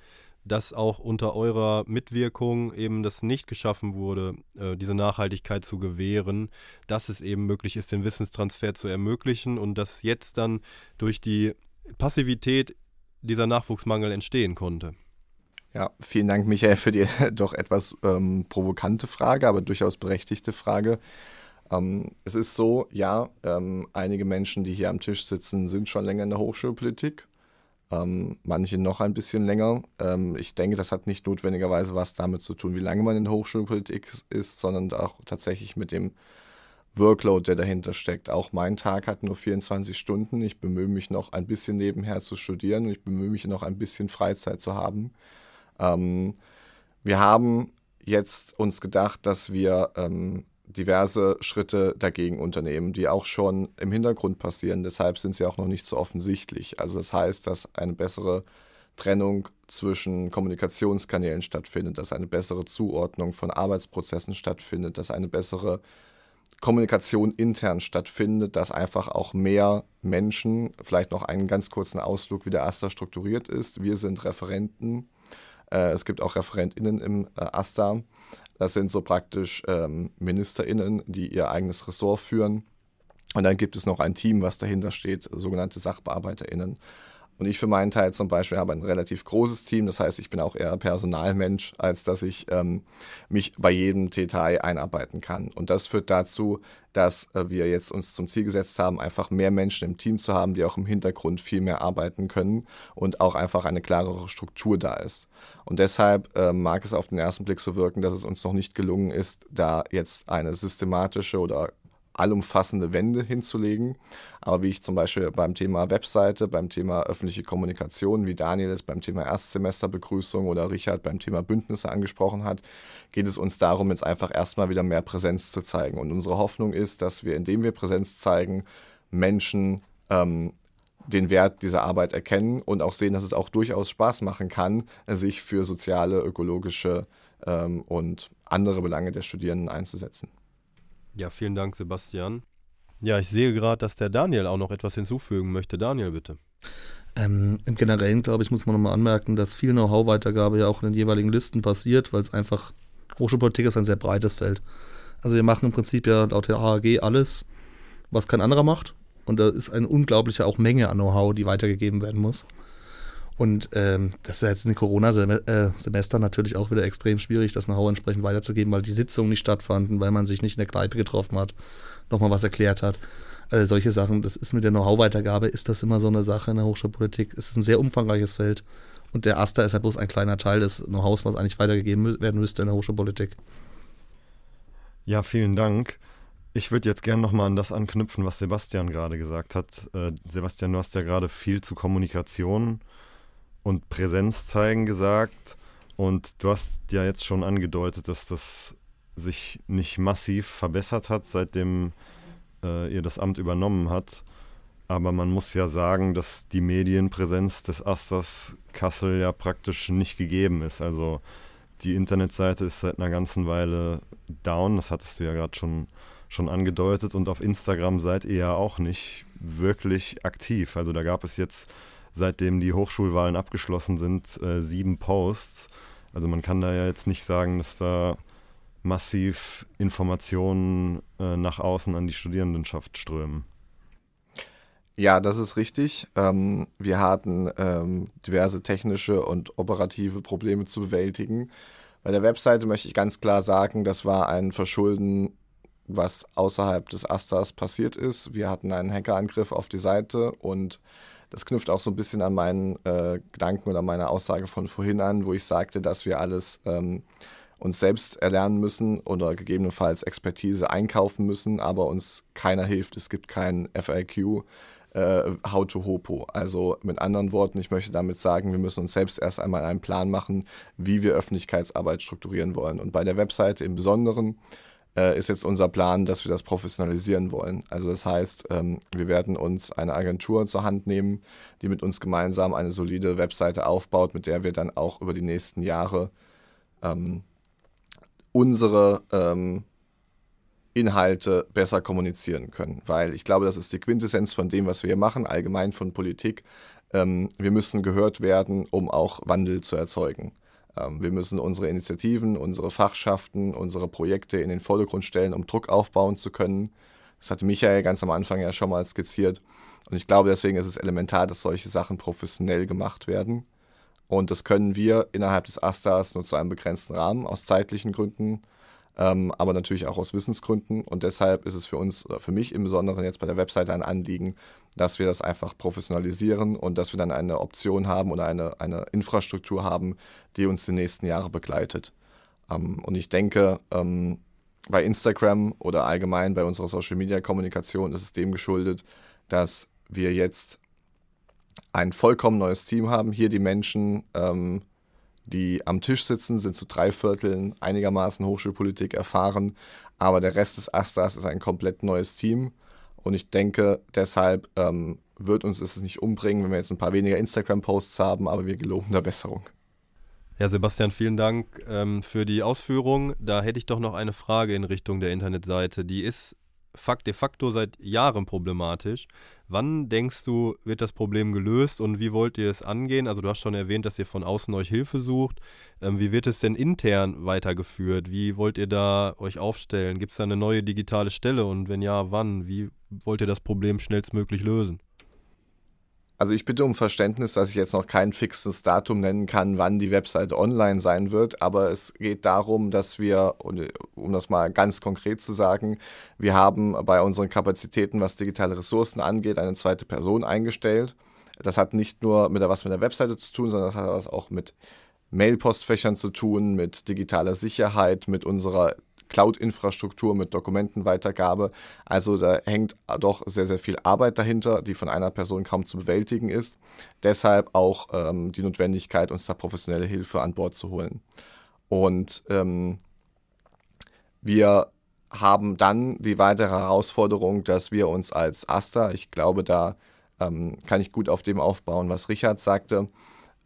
S2: dass auch unter eurer Mitwirkung eben das nicht geschaffen wurde, äh, diese Nachhaltigkeit zu gewähren, dass es eben möglich ist, den Wissenstransfer zu ermöglichen und dass jetzt dann durch die Passivität dieser Nachwuchsmangel entstehen konnte.
S5: Ja, vielen Dank, Michael, für die doch etwas ähm, provokante Frage, aber durchaus berechtigte Frage. Ähm, es ist so, ja, ähm, einige Menschen, die hier am Tisch sitzen, sind schon länger in der Hochschulpolitik. Ähm, manche noch ein bisschen länger. Ähm, ich denke, das hat nicht notwendigerweise was damit zu tun, wie lange man in der Hochschulpolitik ist, sondern auch tatsächlich mit dem Workload, der dahinter steckt. Auch mein Tag hat nur 24 Stunden. Ich bemühe mich noch ein bisschen nebenher zu studieren und ich bemühe mich noch ein bisschen Freizeit zu haben. Ähm, wir haben jetzt uns gedacht, dass wir ähm, diverse Schritte dagegen unternehmen, die auch schon im Hintergrund passieren. Deshalb sind sie auch noch nicht so offensichtlich. Also das heißt, dass eine bessere Trennung zwischen Kommunikationskanälen stattfindet, dass eine bessere Zuordnung von Arbeitsprozessen stattfindet, dass eine bessere Kommunikation intern stattfindet, dass einfach auch mehr Menschen, vielleicht noch einen ganz kurzen Ausflug, wie der AStA strukturiert ist. Wir sind Referenten äh, es gibt auch ReferentInnen im äh, AStA. Das sind so praktisch ähm, MinisterInnen, die ihr eigenes Ressort führen. Und dann gibt es noch ein Team, was dahinter steht, sogenannte SachbearbeiterInnen. Und ich für meinen Teil zum Beispiel habe ein relativ großes Team. Das heißt, ich bin auch eher Personalmensch, als dass ich ähm, mich bei jedem Detail einarbeiten kann. Und das führt dazu, dass äh, wir jetzt uns zum Ziel gesetzt haben, einfach mehr Menschen im Team zu haben, die auch im Hintergrund viel mehr arbeiten können und auch einfach eine klarere Struktur da ist. Und deshalb äh, mag es auf den ersten Blick so wirken, dass es uns noch nicht gelungen ist, da jetzt eine systematische oder allumfassende Wende hinzulegen. Aber wie ich zum Beispiel beim Thema Webseite, beim Thema öffentliche Kommunikation, wie Daniel es beim Thema Erstsemesterbegrüßung oder Richard beim Thema Bündnisse angesprochen hat, geht es uns darum, jetzt einfach erstmal wieder mehr Präsenz zu zeigen. Und unsere Hoffnung ist, dass wir, indem wir Präsenz zeigen, Menschen ähm, den Wert dieser Arbeit erkennen und auch sehen, dass es auch durchaus Spaß machen kann, sich für soziale, ökologische ähm, und andere Belange der Studierenden einzusetzen.
S2: Ja, vielen Dank, Sebastian. Ja, ich sehe gerade, dass der Daniel auch noch etwas hinzufügen möchte. Daniel, bitte.
S4: Ähm, Im Generellen, glaube ich, muss man nochmal anmerken, dass viel Know-how-Weitergabe ja auch in den jeweiligen Listen passiert, weil es einfach, Hochschulpolitik ist ein sehr breites Feld. Also wir machen im Prinzip ja laut der AAG alles, was kein anderer macht. Und da ist eine unglaubliche auch Menge an Know-how, die weitergegeben werden muss. Und ähm, das ist jetzt in Corona-Semester natürlich auch wieder extrem schwierig, das Know-how entsprechend weiterzugeben, weil die Sitzungen nicht stattfanden, weil man sich nicht in der Kneipe getroffen hat, nochmal was erklärt hat. Also solche Sachen, das ist mit der Know-how-Weitergabe, ist das immer so eine Sache in der Hochschulpolitik. Es ist ein sehr umfangreiches Feld. Und der AStA ist ja bloß ein kleiner Teil des Know-hows, was eigentlich weitergegeben werden müsste in der Hochschulpolitik.
S1: Ja, vielen Dank. Ich würde jetzt gerne nochmal an das anknüpfen, was Sebastian gerade gesagt hat. Äh, Sebastian, du hast ja gerade viel zu Kommunikation und Präsenz zeigen gesagt. Und du hast ja jetzt schon angedeutet, dass das sich nicht massiv verbessert hat, seitdem äh, ihr das Amt übernommen habt. Aber man muss ja sagen, dass die Medienpräsenz des Asters Kassel ja praktisch nicht gegeben ist. Also die Internetseite ist seit einer ganzen Weile down, das hattest du ja gerade schon, schon angedeutet. Und auf Instagram seid ihr ja auch nicht wirklich aktiv. Also da gab es jetzt seitdem die Hochschulwahlen abgeschlossen sind, äh, sieben Posts. Also man kann da ja jetzt nicht sagen, dass da massiv Informationen äh, nach außen an die Studierendenschaft strömen.
S5: Ja, das ist richtig. Ähm, wir hatten ähm, diverse technische und operative Probleme zu bewältigen. Bei der Webseite möchte ich ganz klar sagen, das war ein Verschulden, was außerhalb des Asters passiert ist. Wir hatten einen Hackerangriff auf die Seite und das knüpft auch so ein bisschen an meinen äh, Gedanken oder meine Aussage von vorhin an, wo ich sagte, dass wir alles ähm, uns selbst erlernen müssen oder gegebenenfalls Expertise einkaufen müssen, aber uns keiner hilft. Es gibt kein FAQ, äh, How to Hopo. Also mit anderen Worten, ich möchte damit sagen, wir müssen uns selbst erst einmal einen Plan machen, wie wir Öffentlichkeitsarbeit strukturieren wollen. Und bei der Webseite im Besonderen äh, ist jetzt unser Plan, dass wir das professionalisieren wollen. Also das heißt, ähm, wir werden uns eine Agentur zur Hand nehmen, die mit uns gemeinsam eine solide Webseite aufbaut, mit der wir dann auch über die nächsten Jahre ähm, unsere ähm, Inhalte besser kommunizieren können. Weil ich glaube, das ist die Quintessenz von dem, was wir hier machen, allgemein von Politik. Ähm, wir müssen gehört werden, um auch Wandel zu erzeugen. Ähm, wir müssen unsere Initiativen, unsere Fachschaften, unsere Projekte in den Vordergrund stellen, um Druck aufbauen zu können. Das hatte Michael ganz am Anfang ja schon mal skizziert. Und ich glaube, deswegen ist es elementar, dass solche Sachen professionell gemacht werden. Und das können wir innerhalb des Astas nur zu einem begrenzten Rahmen aus zeitlichen Gründen ähm, aber natürlich auch aus Wissensgründen. Und deshalb ist es für uns, für mich im Besonderen jetzt bei der Webseite ein Anliegen, dass wir das einfach professionalisieren und dass wir dann eine Option haben oder eine, eine Infrastruktur haben, die uns die nächsten Jahre begleitet. Ähm, und ich denke, ähm, bei Instagram oder allgemein bei unserer Social-Media-Kommunikation ist es dem geschuldet, dass wir jetzt ein vollkommen neues Team haben. Hier die Menschen, ähm, die am Tisch sitzen, sind zu drei Vierteln einigermaßen Hochschulpolitik erfahren, aber der Rest des Astras ist ein komplett neues Team. Und ich denke, deshalb ähm, wird uns es nicht umbringen, wenn wir jetzt ein paar weniger Instagram-Posts haben, aber wir geloben der Besserung.
S2: Ja, Sebastian, vielen Dank ähm, für die Ausführung. Da hätte ich doch noch eine Frage in Richtung der Internetseite. Die ist de facto seit Jahren problematisch. Wann denkst du, wird das Problem gelöst und wie wollt ihr es angehen? Also du hast schon erwähnt, dass ihr von außen euch Hilfe sucht. Ähm, wie wird es denn intern weitergeführt? Wie wollt ihr da euch aufstellen? Gibt es da eine neue digitale Stelle und wenn ja, wann? Wie wollt ihr das Problem schnellstmöglich lösen?
S5: Also ich bitte um Verständnis, dass ich jetzt noch kein fixes Datum nennen kann, wann die Website online sein wird, aber es geht darum, dass wir, um das mal ganz konkret zu sagen, wir haben bei unseren Kapazitäten, was digitale Ressourcen angeht, eine zweite Person eingestellt. Das hat nicht nur mit der, was mit der Webseite zu tun, sondern das hat was auch mit Mailpostfächern zu tun, mit digitaler Sicherheit, mit unserer Cloud-Infrastruktur mit Dokumentenweitergabe. Also da hängt doch sehr, sehr viel Arbeit dahinter, die von einer Person kaum zu bewältigen ist. Deshalb auch ähm, die Notwendigkeit, uns da professionelle Hilfe an Bord zu holen. Und ähm, wir haben dann die weitere Herausforderung, dass wir uns als Asta, ich glaube, da ähm, kann ich gut auf dem aufbauen, was Richard sagte,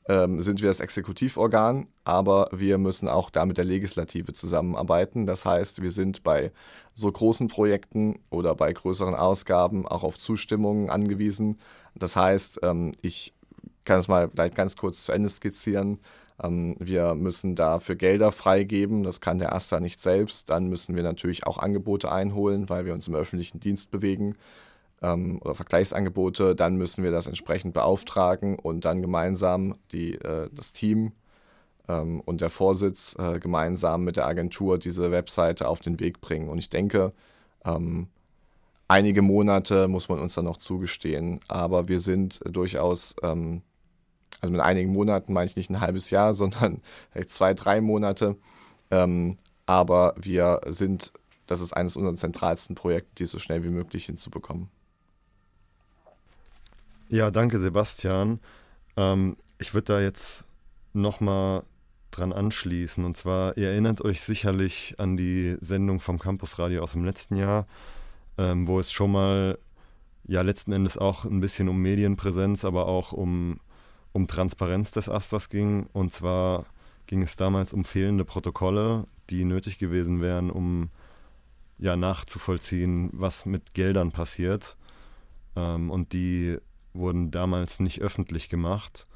S5: ähm, sind wir das Exekutivorgan, aber wir müssen auch da mit der Legislative zusammenarbeiten. Das heißt, wir sind bei so großen Projekten oder bei größeren Ausgaben auch auf Zustimmungen angewiesen. Das heißt, ähm, ich kann es mal vielleicht ganz kurz zu Ende skizzieren. Ähm, wir müssen dafür Gelder freigeben, das kann der AStA nicht selbst. Dann müssen wir natürlich auch Angebote einholen, weil wir uns im öffentlichen Dienst bewegen ähm, oder Vergleichsangebote, dann müssen wir das entsprechend beauftragen und dann gemeinsam die, äh, das Team ähm, und der Vorsitz äh, gemeinsam mit der Agentur diese Webseite auf den Weg bringen. Und ich denke, ähm, einige Monate muss man uns dann noch zugestehen, aber wir sind durchaus, ähm, also mit einigen Monaten meine ich nicht ein halbes Jahr, sondern vielleicht zwei, drei Monate. Ähm, aber wir sind, das ist eines unserer zentralsten Projekte, die so schnell wie möglich hinzubekommen.
S1: Ja, danke Sebastian. Ähm, ich würde da jetzt nochmal dran anschließen. Und zwar, ihr erinnert euch sicherlich an die Sendung vom Campusradio aus dem letzten Jahr, ähm, wo es schon mal, ja, letzten Endes auch ein bisschen um Medienpräsenz, aber auch um, um Transparenz des Asters ging. Und zwar ging es damals um fehlende Protokolle, die nötig gewesen wären, um ja nachzuvollziehen, was mit Geldern passiert. Ähm, und die wurden damals nicht öffentlich gemacht.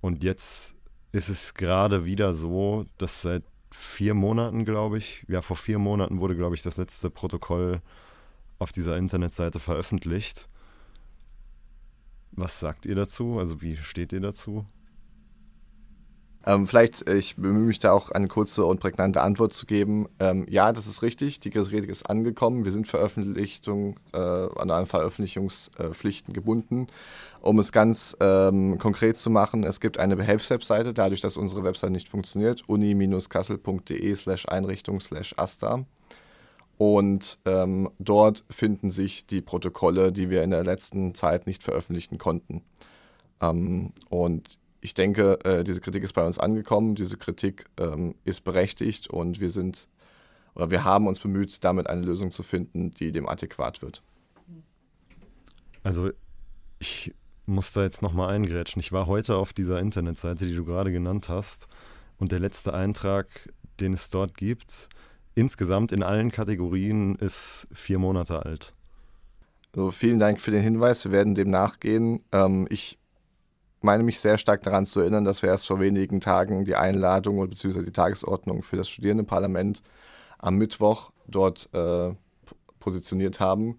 S1: Und jetzt ist es gerade wieder so, dass seit vier Monaten, glaube ich, ja, vor vier Monaten wurde, glaube ich, das letzte Protokoll auf dieser Internetseite veröffentlicht. Was sagt ihr dazu? Also wie steht ihr dazu?
S5: Ähm, vielleicht, äh, ich bemühe mich da auch eine kurze und prägnante Antwort zu geben. Ähm, ja, das ist richtig. Die Kritik ist angekommen. Wir sind Veröffentlichung, äh, an Veröffentlichungspflichten gebunden. Um es ganz ähm, konkret zu machen, es gibt eine Behelfswebseite, dadurch, dass unsere Website nicht funktioniert, uni-kassel.de slash Einrichtung slash asta. Und ähm, dort finden sich die Protokolle, die wir in der letzten Zeit nicht veröffentlichen konnten. Ähm, und ich denke, äh, diese Kritik ist bei uns angekommen, diese Kritik ähm, ist berechtigt und wir sind oder wir haben uns bemüht, damit eine Lösung zu finden, die dem adäquat wird.
S1: Also ich muss da jetzt nochmal eingrätschen. Ich war heute auf dieser Internetseite, die du gerade genannt hast und der letzte Eintrag, den es dort gibt, insgesamt in allen Kategorien ist vier Monate alt.
S5: Also vielen Dank für den Hinweis. Wir werden dem nachgehen. Ähm, ich meine mich sehr stark daran zu erinnern, dass wir erst vor wenigen Tagen die Einladung bzw. die Tagesordnung für das Studierendenparlament am Mittwoch dort äh, positioniert haben.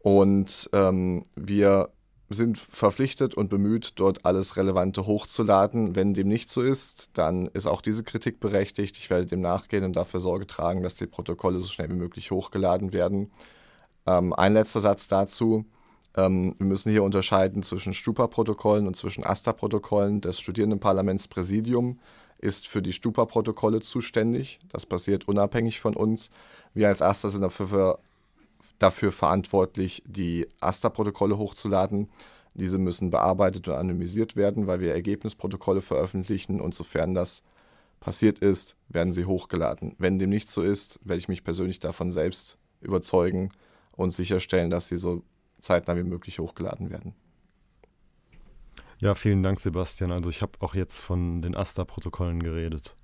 S5: Und ähm, wir sind verpflichtet und bemüht, dort alles Relevante hochzuladen. Wenn dem nicht so ist, dann ist auch diese Kritik berechtigt. Ich werde dem nachgehen und dafür Sorge tragen, dass die Protokolle so schnell wie möglich hochgeladen werden. Ähm, ein letzter Satz dazu. Ähm, wir müssen hier unterscheiden zwischen Stupa-Protokollen und zwischen AStA-Protokollen. Das Studierendenparlamentspräsidium ist für die Stupa-Protokolle zuständig. Das passiert unabhängig von uns. Wir als AStA sind dafür, dafür verantwortlich, die AStA-Protokolle hochzuladen. Diese müssen bearbeitet und anonymisiert werden, weil wir Ergebnisprotokolle veröffentlichen und sofern das passiert ist, werden sie hochgeladen. Wenn dem nicht so ist, werde ich mich persönlich davon selbst überzeugen und sicherstellen, dass sie so zeitnah wie möglich hochgeladen werden.
S1: Ja, vielen Dank, Sebastian. Also ich habe auch jetzt von den AStA-Protokollen geredet.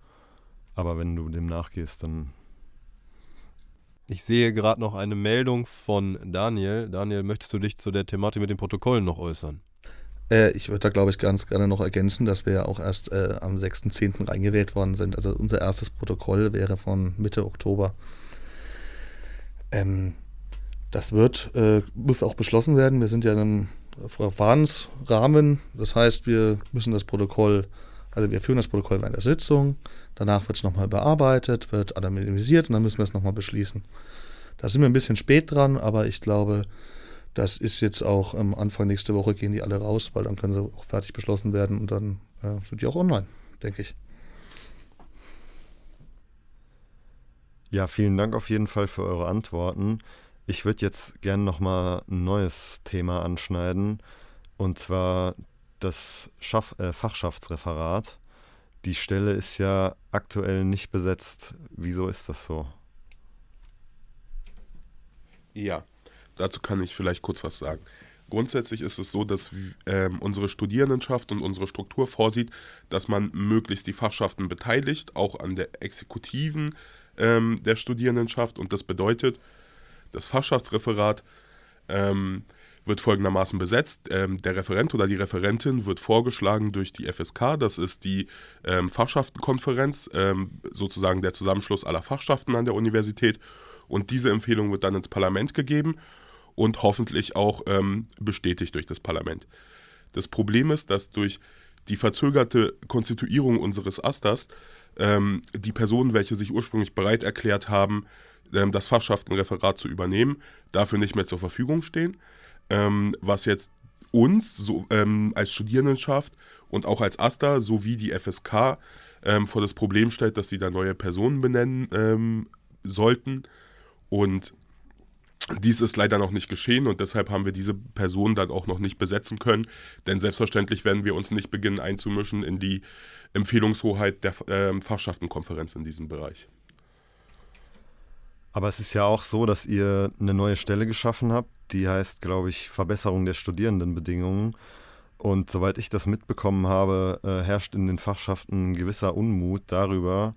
S1: Aber wenn du dem nachgehst, dann.
S2: Ich sehe gerade noch eine Meldung von Daniel. Daniel, möchtest du dich zu der Thematik mit den Protokollen noch äußern?
S4: Äh, ich würde da, glaube ich, ganz gerne noch ergänzen, dass wir ja auch erst äh, am 6.10. reingewählt worden sind. Also unser erstes Protokoll wäre von Mitte Oktober. Ähm, das wird, äh, muss auch beschlossen werden. Wir sind ja in einem Verfahrensrahmen. Das heißt, wir müssen das Protokoll, also wir führen das Protokoll während der Sitzung. Danach wird es nochmal bearbeitet, wird anonymisiert und dann müssen wir es nochmal beschließen. Da sind wir ein bisschen spät dran, aber ich glaube, das ist jetzt auch am Anfang nächste Woche gehen die alle raus, weil dann können sie auch fertig beschlossen werden und dann äh, sind die auch online, denke ich.
S1: Ja, vielen Dank auf jeden Fall für eure Antworten. Ich würde jetzt gerne nochmal ein neues Thema anschneiden, und zwar das Schaff äh, Fachschaftsreferat. Die Stelle ist ja aktuell nicht besetzt. Wieso ist das so?
S3: Ja, dazu kann ich vielleicht kurz was sagen. Grundsätzlich ist es so, dass ähm, unsere Studierendenschaft und unsere Struktur vorsieht, dass man möglichst die Fachschaften beteiligt, auch an der Exekutiven ähm, der Studierendenschaft. Und das bedeutet, das Fachschaftsreferat ähm, wird folgendermaßen besetzt. Ähm, der Referent oder die Referentin wird vorgeschlagen durch die FSK, das ist die ähm, Fachschaftenkonferenz, ähm, sozusagen der Zusammenschluss aller Fachschaften an der Universität. Und diese Empfehlung wird dann ins Parlament gegeben und hoffentlich auch ähm, bestätigt durch das Parlament. Das Problem ist, dass durch die verzögerte Konstituierung unseres Asters ähm, die Personen, welche sich ursprünglich bereit erklärt haben, das Fachschaftenreferat zu übernehmen, dafür nicht mehr zur Verfügung stehen. Ähm, was jetzt uns so, ähm, als Studierendenschaft und auch als AStA sowie die FSK ähm, vor das Problem stellt, dass sie da neue Personen benennen ähm, sollten. Und dies ist leider noch nicht geschehen und deshalb haben wir diese Person dann auch noch nicht besetzen können, denn selbstverständlich werden wir uns nicht beginnen einzumischen in die Empfehlungshoheit der Fachschaftenkonferenz in diesem Bereich.
S1: Aber es ist ja auch so, dass ihr eine neue Stelle geschaffen habt, die heißt, glaube ich, Verbesserung der Studierendenbedingungen. Und soweit ich das mitbekommen habe, äh, herrscht in den Fachschaften ein gewisser Unmut darüber,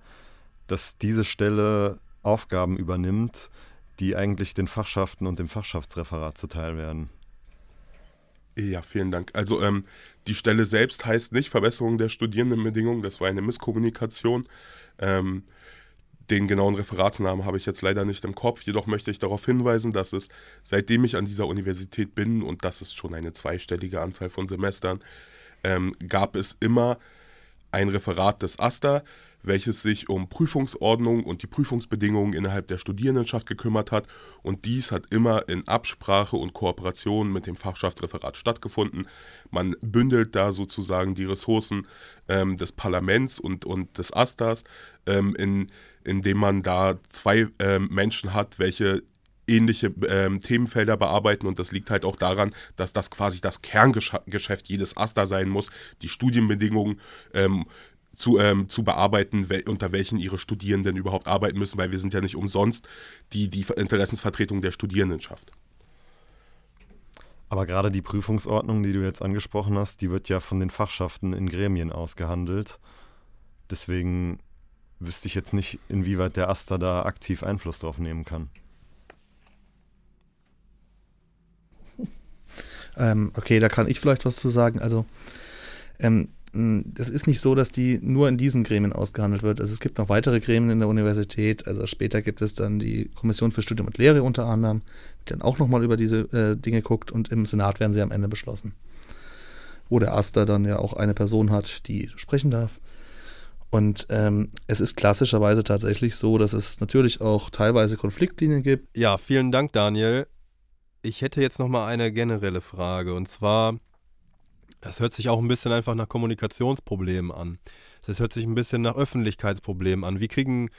S1: dass diese Stelle Aufgaben übernimmt, die eigentlich den Fachschaften und dem Fachschaftsreferat zuteil werden.
S3: Ja, vielen Dank. Also ähm, die Stelle selbst heißt nicht Verbesserung der Studierendenbedingungen, das war eine Misskommunikation. Ähm, Den genauen Referatsnamen habe ich jetzt leider nicht im Kopf, jedoch möchte ich darauf hinweisen, dass es, seitdem ich an dieser Universität bin, und das ist schon eine zweistellige Anzahl von Semestern, ähm, gab es immer ein Referat des AStA, welches sich um Prüfungsordnung und die Prüfungsbedingungen innerhalb der Studierendenschaft gekümmert hat. Und dies hat immer in Absprache und Kooperation mit dem Fachschaftsreferat stattgefunden. Man bündelt da sozusagen die Ressourcen ähm, des Parlaments und, und des AStAs, ähm, in, indem man da zwei ähm, Menschen hat, welche ähnliche ähm, Themenfelder bearbeiten und das liegt halt auch daran, dass das quasi das Kerngeschäft jedes AStA sein muss, die Studienbedingungen ähm, zu, ähm, zu bearbeiten, wel unter welchen ihre Studierenden überhaupt arbeiten müssen, weil wir sind ja nicht umsonst die, die Interessensvertretung der Studierendenschaft.
S1: Aber gerade die Prüfungsordnung, die du jetzt angesprochen hast, die wird ja von den Fachschaften in Gremien ausgehandelt. Deswegen wüsste ich jetzt nicht, inwieweit der Aster da aktiv Einfluss drauf nehmen kann.
S4: Ähm, okay, da kann ich vielleicht was zu sagen. Also ähm, es ist nicht so, dass die nur in diesen Gremien ausgehandelt wird. Also es gibt noch weitere Gremien in der Universität. Also später gibt es dann die Kommission für Studium und Lehre unter anderem, die dann auch nochmal über diese äh, Dinge guckt und im Senat werden sie am Ende beschlossen. Wo der Aster dann ja auch eine Person hat, die sprechen darf. Und ähm, es ist klassischerweise tatsächlich so, dass es natürlich auch teilweise Konfliktlinien gibt.
S2: Ja, vielen Dank, Daniel. Ich hätte jetzt nochmal eine generelle Frage und zwar das hört sich auch ein bisschen einfach nach Kommunikationsproblemen an. Das hört sich ein bisschen nach Öffentlichkeitsproblemen an. Wie kriegen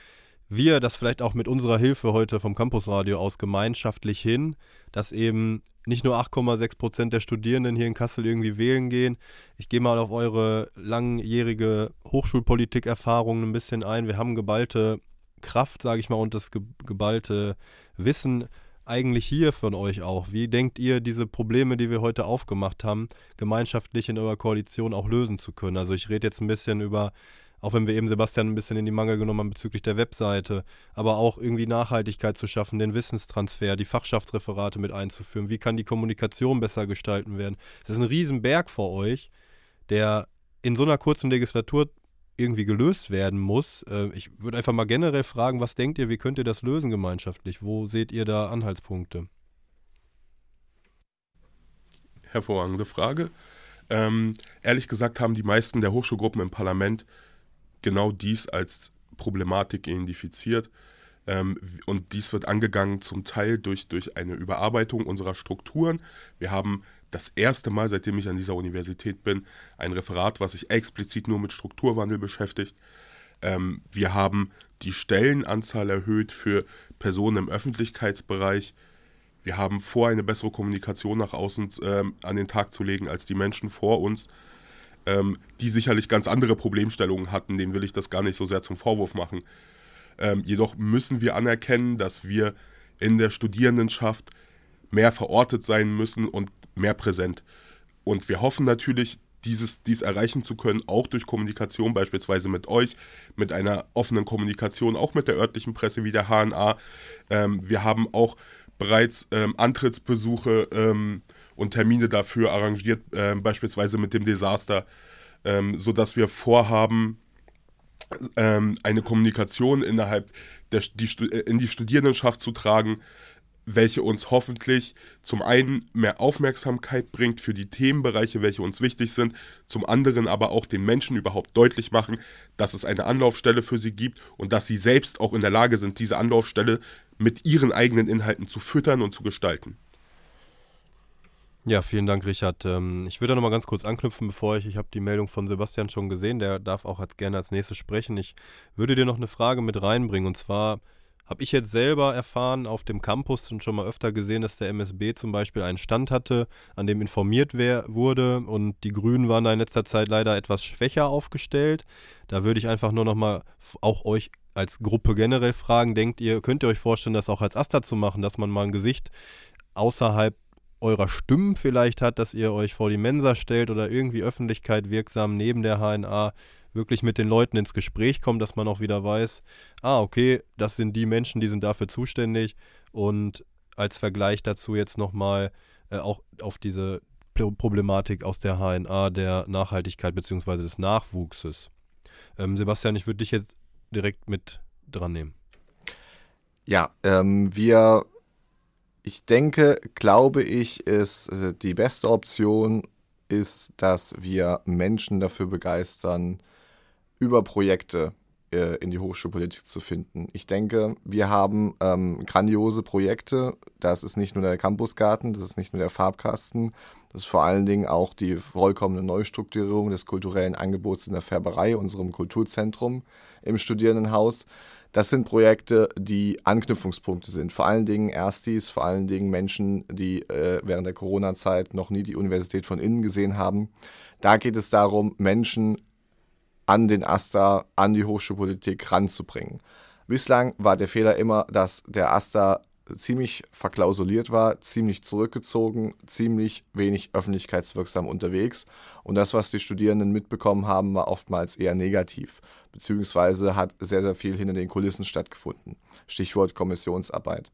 S2: wir das vielleicht auch mit unserer Hilfe heute vom Campusradio aus gemeinschaftlich hin, dass eben nicht nur 8,6 Prozent der Studierenden hier in Kassel irgendwie wählen gehen. Ich gehe mal auf eure langjährige Hochschulpolitik-Erfahrung ein bisschen ein. Wir haben geballte Kraft, sage ich mal, und das geballte Wissen eigentlich hier von euch auch? Wie denkt ihr, diese Probleme, die wir heute aufgemacht haben, gemeinschaftlich in eurer Koalition auch lösen zu können? Also ich rede jetzt ein bisschen über, auch wenn wir eben Sebastian ein bisschen in die Mangel genommen haben bezüglich der Webseite, aber auch irgendwie Nachhaltigkeit zu schaffen, den Wissenstransfer, die Fachschaftsreferate mit einzuführen. Wie kann die Kommunikation besser gestalten werden? Das ist ein Riesenberg vor euch, der in so einer kurzen Legislatur irgendwie gelöst werden muss. Äh, ich würde einfach mal generell fragen, was denkt ihr, wie könnt ihr das lösen gemeinschaftlich? Wo seht ihr da Anhaltspunkte?
S3: Hervorragende Frage. Ähm, ehrlich gesagt haben die meisten der Hochschulgruppen im Parlament genau dies als Problematik identifiziert. Ähm, und dies wird angegangen zum Teil durch, durch eine Überarbeitung unserer Strukturen. Wir haben das erste Mal, seitdem ich an dieser Universität bin, ein Referat, was sich explizit nur mit Strukturwandel beschäftigt. Ähm, wir haben die Stellenanzahl erhöht für Personen im Öffentlichkeitsbereich. Wir haben vor, eine bessere Kommunikation nach außen ähm, an den Tag zu legen als die Menschen vor uns, ähm, die sicherlich ganz andere Problemstellungen hatten. Denen will ich das gar nicht so sehr zum Vorwurf machen. Ähm, jedoch müssen wir anerkennen, dass wir in der Studierendenschaft mehr verortet sein müssen und mehr präsent. Und wir hoffen natürlich, dieses, dies erreichen zu können, auch durch Kommunikation, beispielsweise mit euch, mit einer offenen Kommunikation, auch mit der örtlichen Presse wie der HNA. Ähm, wir haben auch bereits ähm, Antrittsbesuche ähm, und Termine dafür arrangiert, äh, beispielsweise mit dem Desaster, ähm, sodass wir vorhaben, ähm, eine Kommunikation innerhalb der, die, in die Studierendenschaft zu tragen, welche uns hoffentlich zum einen mehr Aufmerksamkeit bringt für die Themenbereiche, welche uns wichtig sind, zum anderen aber auch den Menschen überhaupt deutlich machen, dass es eine Anlaufstelle für sie gibt und dass sie selbst auch in der Lage sind, diese Anlaufstelle mit ihren eigenen Inhalten zu füttern und zu gestalten.
S2: Ja, vielen Dank, Richard. Ähm, ich würde da nochmal ganz kurz anknüpfen, bevor ich, ich habe die Meldung von Sebastian schon gesehen, der darf auch als, gerne als nächstes sprechen. Ich würde dir noch eine Frage mit reinbringen und zwar habe ich jetzt selber erfahren auf dem Campus und schon mal öfter gesehen, dass der MSB zum Beispiel einen Stand hatte, an dem informiert wer wurde und die Grünen waren da in letzter Zeit leider etwas schwächer aufgestellt. Da würde ich einfach nur nochmal auch euch als Gruppe generell fragen, denkt ihr, könnt ihr euch vorstellen, das auch als Asta zu machen, dass man mal ein Gesicht außerhalb eurer Stimmen vielleicht hat, dass ihr euch vor die Mensa stellt oder irgendwie Öffentlichkeit wirksam neben der HNA wirklich mit den Leuten ins Gespräch kommt, dass man auch wieder weiß, ah, okay, das sind die Menschen, die sind dafür zuständig und als Vergleich dazu jetzt nochmal äh, auch auf diese Problematik aus der HNA der Nachhaltigkeit bzw. des Nachwuchses. Ähm, Sebastian, ich würde dich jetzt direkt mit dran nehmen.
S5: Ja, ähm, wir, ich denke, glaube ich, ist äh, die beste Option, ist, dass wir Menschen dafür begeistern, über Projekte äh, in die Hochschulpolitik zu finden. Ich denke, wir haben ähm, grandiose Projekte. Das ist nicht nur der Campusgarten, das ist nicht nur der Farbkasten, das ist vor allen Dingen auch die vollkommene Neustrukturierung des kulturellen Angebots in der Färberei, unserem Kulturzentrum im Studierendenhaus. Das sind Projekte, die Anknüpfungspunkte sind. Vor allen Dingen Erstis, vor allen Dingen Menschen, die äh, während der Corona-Zeit noch nie die Universität von innen gesehen haben. Da geht es darum, Menschen an den AStA, an die Hochschulpolitik ranzubringen. Bislang war der Fehler immer, dass der AStA ziemlich verklausuliert war, ziemlich zurückgezogen, ziemlich wenig öffentlichkeitswirksam unterwegs. Und das, was die Studierenden mitbekommen haben, war oftmals eher negativ, beziehungsweise hat sehr, sehr viel hinter den Kulissen stattgefunden. Stichwort Kommissionsarbeit.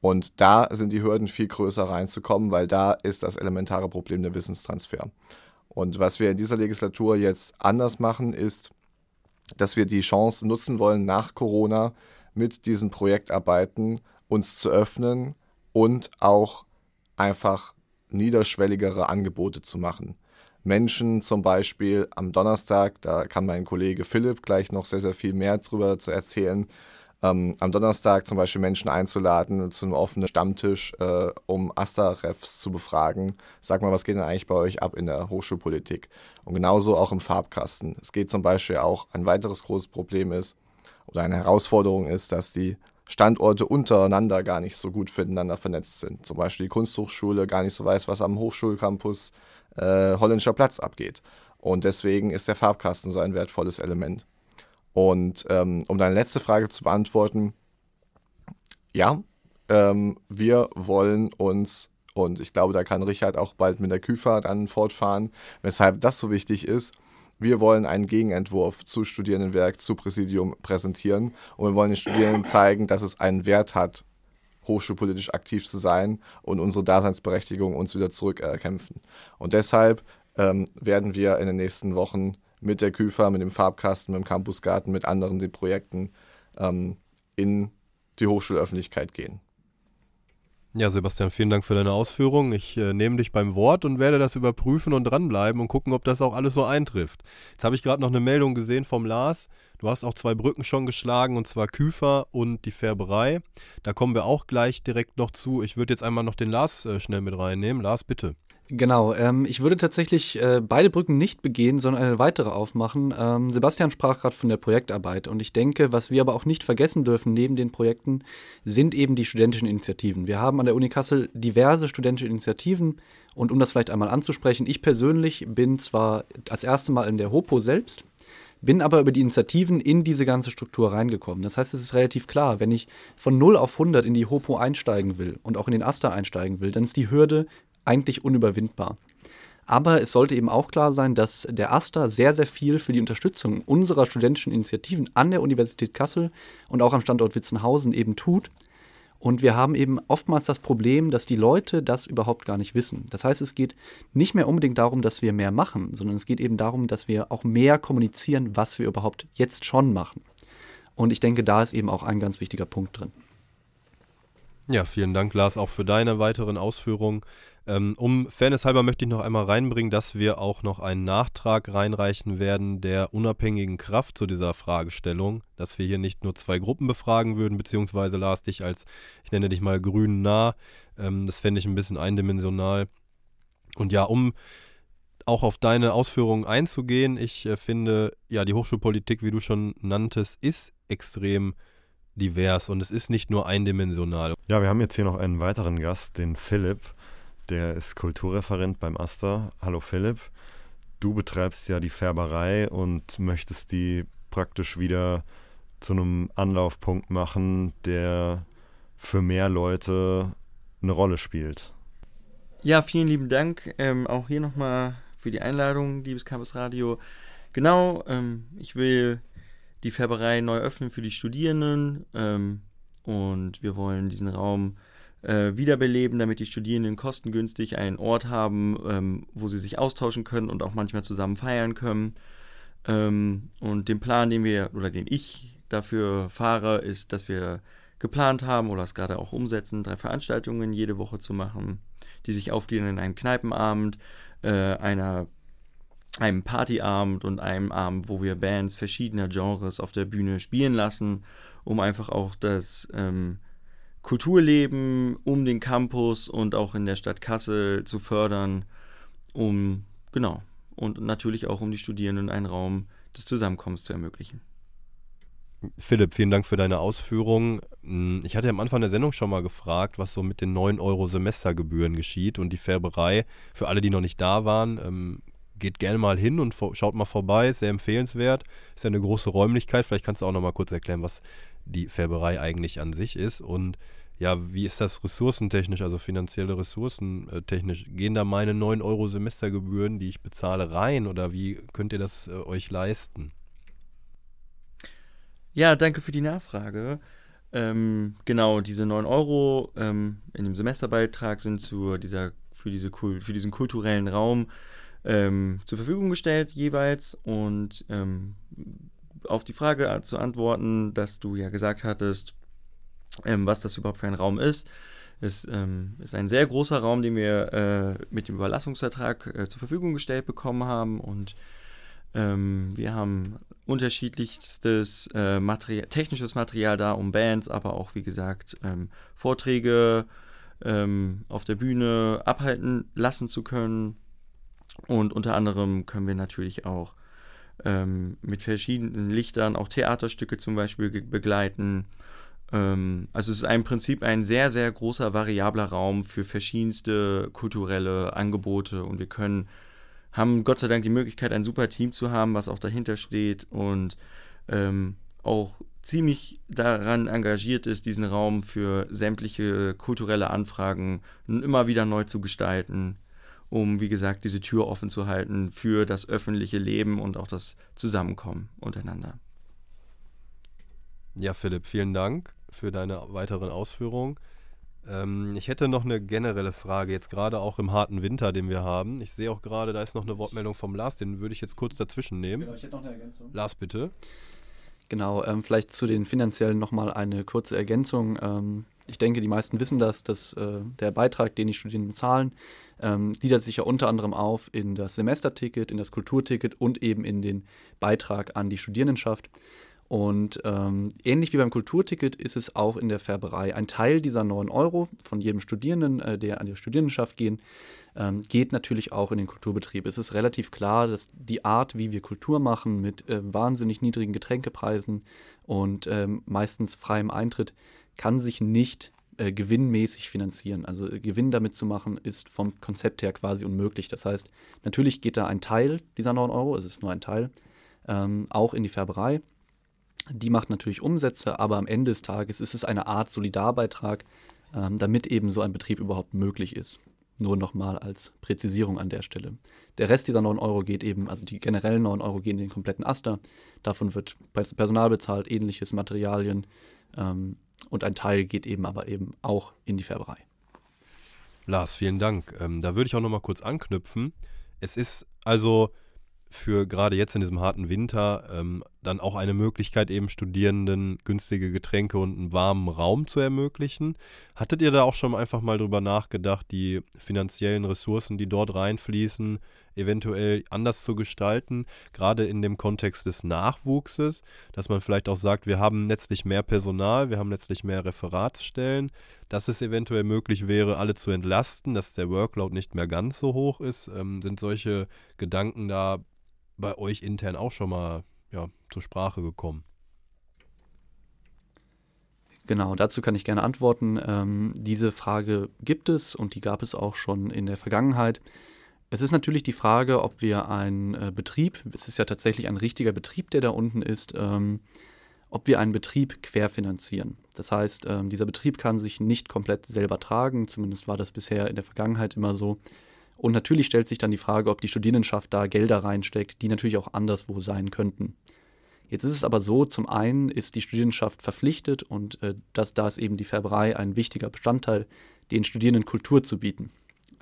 S5: Und da sind die Hürden viel größer reinzukommen, weil da ist das elementare Problem der Wissenstransfer. Und was wir in dieser Legislatur jetzt anders machen, ist, dass wir die Chance nutzen wollen, nach Corona mit diesen Projektarbeiten uns zu öffnen und auch einfach niederschwelligere Angebote zu machen. Menschen zum Beispiel am Donnerstag, da kann mein Kollege Philipp gleich noch sehr, sehr viel mehr darüber zu erzählen, ähm, am Donnerstag zum Beispiel Menschen einzuladen zu einem offenen Stammtisch, äh, um Asta-Refs zu befragen. Sag mal, was geht denn eigentlich bei euch ab in der Hochschulpolitik? Und genauso auch im Farbkasten. Es geht zum Beispiel auch, ein weiteres großes Problem ist, oder eine Herausforderung ist, dass die Standorte untereinander gar nicht so gut miteinander vernetzt sind. Zum Beispiel die Kunsthochschule gar nicht so weiß, was am Hochschulcampus äh, Holländischer Platz abgeht. Und deswegen ist der Farbkasten so ein wertvolles Element. Und ähm, um deine letzte Frage zu beantworten, ja, ähm, wir wollen uns, und ich glaube, da kann Richard auch bald mit der Küfer dann fortfahren, weshalb das so wichtig ist. Wir wollen einen Gegenentwurf zu Studierendenwerk, zu Präsidium präsentieren und wir wollen den Studierenden zeigen, dass es einen Wert hat, hochschulpolitisch aktiv zu sein und unsere Daseinsberechtigung uns wieder zurückerkämpfen. Und deshalb ähm, werden wir in den nächsten Wochen mit der Küfer, mit dem Farbkasten, mit dem Campusgarten, mit anderen den Projekten ähm, in die Hochschulöffentlichkeit gehen.
S2: Ja, Sebastian, vielen Dank für deine Ausführungen. Ich äh, nehme dich beim Wort und werde das überprüfen und dranbleiben und gucken, ob das auch alles so eintrifft. Jetzt habe ich gerade noch eine Meldung gesehen vom Lars. Du hast auch zwei Brücken schon geschlagen, und zwar Küfer und die Färberei. Da kommen wir auch gleich direkt noch zu. Ich würde jetzt einmal noch den Lars äh, schnell mit reinnehmen. Lars, bitte.
S6: Genau, ähm, ich würde tatsächlich äh, beide Brücken nicht begehen, sondern eine weitere aufmachen. Ähm, Sebastian sprach gerade von der Projektarbeit und ich denke, was wir aber auch nicht vergessen dürfen neben den Projekten, sind eben die studentischen Initiativen. Wir haben an der Uni Kassel diverse studentische Initiativen und um das vielleicht einmal anzusprechen, ich persönlich bin zwar das erste Mal in der HOPO selbst, bin aber über die Initiativen in diese ganze Struktur reingekommen. Das heißt, es ist relativ klar, wenn ich von 0 auf 100 in die HOPO einsteigen will und auch in den AStA einsteigen will, dann ist die Hürde eigentlich unüberwindbar. Aber es sollte eben auch klar sein, dass der AStA sehr, sehr viel für die Unterstützung unserer studentischen Initiativen an der Universität Kassel und auch am Standort Witzenhausen eben tut. Und wir haben eben oftmals das Problem, dass die Leute das überhaupt gar nicht wissen. Das heißt, es geht nicht mehr unbedingt darum, dass wir mehr machen, sondern es geht eben darum, dass wir auch mehr kommunizieren, was wir überhaupt jetzt schon machen. Und ich denke, da ist eben auch ein ganz wichtiger Punkt drin.
S2: Ja, vielen Dank, Lars, auch für deine weiteren Ausführungen. Ähm, um Fairness halber möchte ich noch einmal reinbringen, dass wir auch noch einen Nachtrag reinreichen werden der unabhängigen Kraft zu dieser Fragestellung, dass wir hier nicht nur zwei Gruppen befragen würden, beziehungsweise Lars dich als, ich nenne dich mal grün nah, ähm, das fände ich ein bisschen eindimensional. Und ja, um auch auf deine Ausführungen einzugehen, ich äh, finde, ja, die Hochschulpolitik, wie du schon nanntest, ist extrem divers und es ist nicht nur eindimensional.
S1: Ja, wir haben jetzt hier noch einen weiteren Gast, den Philipp der ist Kulturreferent beim Aster. Hallo Philipp. Du betreibst ja die Färberei und möchtest die praktisch wieder zu einem Anlaufpunkt machen, der für mehr Leute eine Rolle spielt.
S7: Ja, vielen lieben Dank. Ähm, auch hier nochmal für die Einladung, liebes Campus Radio. Genau, ähm, ich will die Färberei neu öffnen für die Studierenden ähm, und wir wollen diesen Raum äh, wiederbeleben, damit die Studierenden kostengünstig einen Ort haben, ähm, wo sie sich austauschen können und auch manchmal zusammen feiern können. Ähm, und den Plan, den wir oder den ich dafür fahre, ist, dass wir geplant haben oder es gerade auch umsetzen, drei Veranstaltungen jede Woche zu machen, die sich aufgliedern in einen Kneipenabend, äh, einer einem Partyabend und einem Abend, wo wir Bands verschiedener Genres auf der Bühne spielen lassen, um einfach auch das ähm, Kulturleben um den Campus und auch in der Stadt Kassel zu fördern, um, genau, und natürlich auch um die Studierenden einen Raum des Zusammenkommens zu ermöglichen.
S2: Philipp, vielen Dank für deine Ausführungen. Hm, ich hatte am Anfang der Sendung schon mal gefragt, was so mit den 9 Euro Semestergebühren geschieht und die Färberei, für alle, die noch nicht da waren, ähm, geht gerne mal hin und schaut mal vorbei, ist sehr empfehlenswert. Ist ja eine große Räumlichkeit. Vielleicht kannst du auch noch mal kurz erklären, was die Färberei eigentlich an sich ist und ja, wie ist das ressourcentechnisch, also finanzielle Ressourcen technisch? Gehen da meine 9 Euro Semestergebühren, die ich bezahle, rein oder wie könnt ihr das äh, euch leisten?
S7: Ja, danke für die Nachfrage. Ähm, genau, diese 9 Euro ähm, in dem Semesterbeitrag sind zu dieser, für, diese, für diesen kulturellen Raum ähm, zur Verfügung gestellt jeweils. Und ähm, auf die Frage zu antworten, dass du ja gesagt hattest, ähm, was das überhaupt für ein Raum ist. Es ähm, ist ein sehr großer Raum, den wir äh, mit dem Überlassungsvertrag äh, zur Verfügung gestellt bekommen haben und ähm, wir haben unterschiedlichstes äh, Material, technisches Material da, um Bands, aber auch wie gesagt ähm, Vorträge auf der Bühne abhalten lassen zu können. Und unter anderem können wir natürlich auch ähm, mit verschiedenen Lichtern auch Theaterstücke zum Beispiel begleiten. Ähm, also es ist im Prinzip ein sehr, sehr großer variabler Raum für verschiedenste kulturelle Angebote. Und wir können, haben Gott sei Dank die Möglichkeit, ein super Team zu haben, was auch dahinter steht und ähm, auch ziemlich daran engagiert ist, diesen Raum für sämtliche kulturelle Anfragen immer wieder neu zu gestalten, um, wie gesagt, diese Tür offen zu halten für das öffentliche Leben und auch das Zusammenkommen untereinander.
S2: Ja, Philipp, vielen Dank für deine weiteren Ausführungen. Ähm, ich hätte noch eine generelle Frage, jetzt gerade auch im harten Winter, den wir haben. Ich sehe auch gerade, da ist noch eine Wortmeldung vom Lars, den würde ich jetzt kurz dazwischen nehmen. Genau, ich hätte noch eine Ergänzung. Lars, bitte.
S6: Genau, ähm, vielleicht zu den finanziellen nochmal eine kurze Ergänzung. Ähm, ich denke, die meisten wissen das, dass äh, der Beitrag, den die Studierenden zahlen, ähm, gliedert sich ja unter anderem auf in das Semesterticket, in das Kulturticket und eben in den Beitrag an die Studierendenschaft. Und ähm, ähnlich wie beim Kulturticket ist es auch in der Färberei. Ein Teil dieser 9 Euro von jedem Studierenden, äh, der an die Studierendenschaft gehen, ähm, geht natürlich auch in den Kulturbetrieb. Es ist relativ klar, dass die Art, wie wir Kultur machen, mit äh, wahnsinnig niedrigen Getränkepreisen und ähm, meistens freiem Eintritt, kann sich nicht äh, gewinnmäßig finanzieren. Also äh, Gewinn damit zu machen, ist vom Konzept her quasi unmöglich. Das heißt, natürlich geht da ein Teil dieser 9 Euro, es ist nur ein Teil, ähm, auch in die Färberei. Die macht natürlich Umsätze, aber am Ende des Tages ist es eine Art Solidarbeitrag, ähm, damit eben so ein Betrieb überhaupt möglich ist. Nur nochmal als Präzisierung an der Stelle. Der Rest dieser 9 Euro geht eben, also die generellen 9 Euro gehen in den kompletten Aster. Davon wird Personal bezahlt, ähnliches Materialien ähm, und ein Teil geht eben aber eben auch in die Färberei.
S2: Lars, vielen Dank. Ähm, da würde ich auch nochmal kurz anknüpfen. Es ist also für gerade jetzt in diesem harten Winter ähm, dann auch eine Möglichkeit, eben Studierenden günstige Getränke und einen warmen Raum zu ermöglichen. Hattet ihr da auch schon einfach mal drüber nachgedacht, die finanziellen Ressourcen, die dort reinfließen, eventuell anders zu gestalten, gerade in dem Kontext des Nachwuchses, dass man vielleicht auch sagt, wir haben letztlich mehr Personal, wir haben letztlich mehr Referatsstellen, dass es eventuell möglich wäre, alle zu entlasten, dass der Workload nicht mehr ganz so hoch ist. Ähm, sind solche Gedanken da bei euch intern auch schon mal ja, zur Sprache gekommen?
S6: Genau, dazu kann ich gerne antworten. Ähm, diese Frage gibt es und die gab es auch schon in der Vergangenheit. Es ist natürlich die Frage, ob wir einen äh, Betrieb, es ist ja tatsächlich ein richtiger Betrieb, der da unten ist, ähm, ob wir einen Betrieb querfinanzieren. Das heißt, ähm, dieser Betrieb kann sich nicht komplett selber tragen, zumindest war das bisher in der Vergangenheit immer so. Und natürlich stellt sich dann die Frage, ob die Studierendenschaft da Gelder reinsteckt, die natürlich auch anderswo sein könnten. Jetzt ist es aber so, zum einen ist die Studierendenschaft verpflichtet und äh, das, da ist eben die Färberei ein wichtiger Bestandteil, den Studierenden Kultur zu bieten.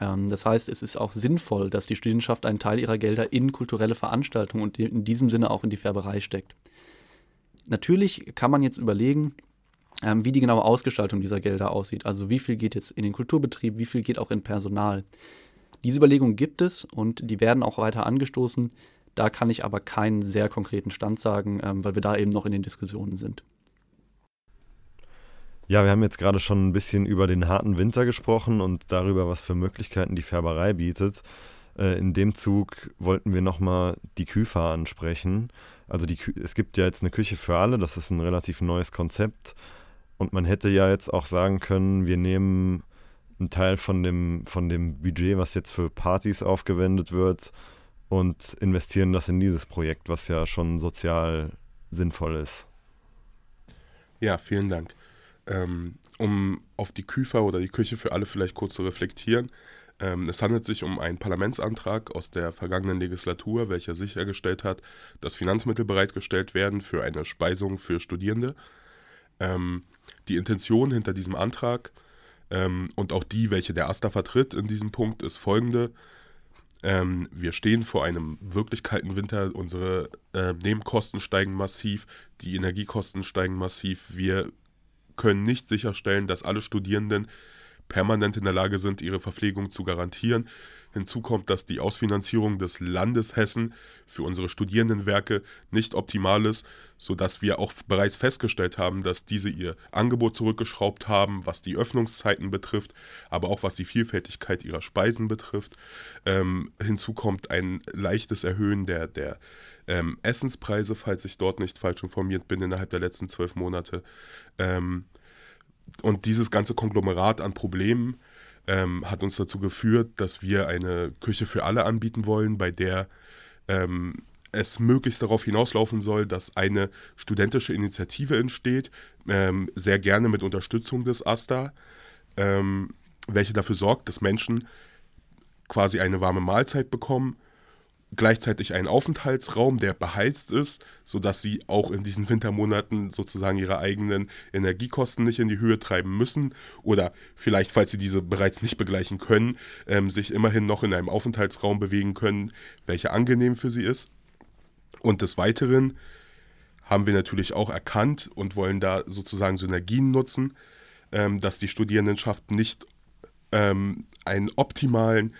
S6: Ähm, das heißt, es ist auch sinnvoll, dass die Studierendenschaft einen Teil ihrer Gelder in kulturelle Veranstaltungen und in diesem Sinne auch in die Färberei steckt. Natürlich kann man jetzt überlegen, ähm, wie die genaue Ausgestaltung dieser Gelder aussieht. Also wie viel geht jetzt in den Kulturbetrieb, wie viel geht auch in Personal. Diese Überlegungen gibt es und die werden auch weiter angestoßen. Da kann ich aber keinen sehr konkreten Stand sagen, ähm, weil wir da eben noch in den Diskussionen sind.
S1: Ja, wir haben jetzt gerade schon ein bisschen über den harten Winter gesprochen und darüber, was für Möglichkeiten die Färberei bietet. Äh, in dem Zug wollten wir nochmal die Küfer ansprechen. Also die, es gibt ja jetzt eine Küche für alle, das ist ein relativ neues Konzept. Und man hätte ja jetzt auch sagen können, wir nehmen einen Teil von dem, von dem Budget, was jetzt für Partys aufgewendet wird, und investieren das in dieses Projekt, was ja schon sozial sinnvoll ist.
S3: Ja, vielen Dank. Ähm, um auf die Küfer oder die Küche für alle vielleicht kurz zu reflektieren. Ähm, es handelt sich um einen Parlamentsantrag aus der vergangenen Legislatur, welcher sichergestellt hat, dass Finanzmittel bereitgestellt werden für eine Speisung für Studierende. Ähm, die Intention hinter diesem Antrag ähm, und auch die, welche der AStA vertritt in diesem Punkt, ist folgende. Ähm, wir stehen vor einem wirklich kalten Winter. Unsere äh, Nebenkosten steigen massiv, die Energiekosten steigen massiv. Wir können nicht sicherstellen, dass alle Studierenden permanent in der Lage sind, ihre Verpflegung zu garantieren. Hinzu kommt, dass die Ausfinanzierung des Landes Hessen für unsere Studierendenwerke nicht optimal ist, sodass wir auch bereits festgestellt haben, dass diese ihr Angebot zurückgeschraubt haben, was die Öffnungszeiten betrifft, aber auch was die Vielfältigkeit ihrer Speisen betrifft. Ähm, hinzu kommt ein leichtes Erhöhen der, der ähm, Essenspreise, falls ich dort nicht falsch informiert bin, innerhalb der letzten zwölf Monate. Ähm, und dieses ganze Konglomerat an Problemen ähm, hat uns dazu geführt, dass wir eine Küche für alle anbieten wollen, bei der ähm, es möglichst darauf hinauslaufen soll, dass eine studentische Initiative entsteht, ähm, sehr gerne mit Unterstützung des AStA, ähm, welche dafür sorgt, dass Menschen quasi eine warme Mahlzeit bekommen, gleichzeitig einen Aufenthaltsraum, der beheizt ist, sodass sie auch in diesen Wintermonaten sozusagen ihre eigenen Energiekosten nicht in die Höhe treiben müssen oder vielleicht, falls sie diese bereits nicht begleichen können, ähm, sich immerhin noch in einem Aufenthaltsraum bewegen können, welcher angenehm für sie ist. Und des Weiteren haben wir natürlich auch erkannt und wollen da sozusagen Synergien nutzen, ähm, dass die Studierendenschaft nicht ähm, einen optimalen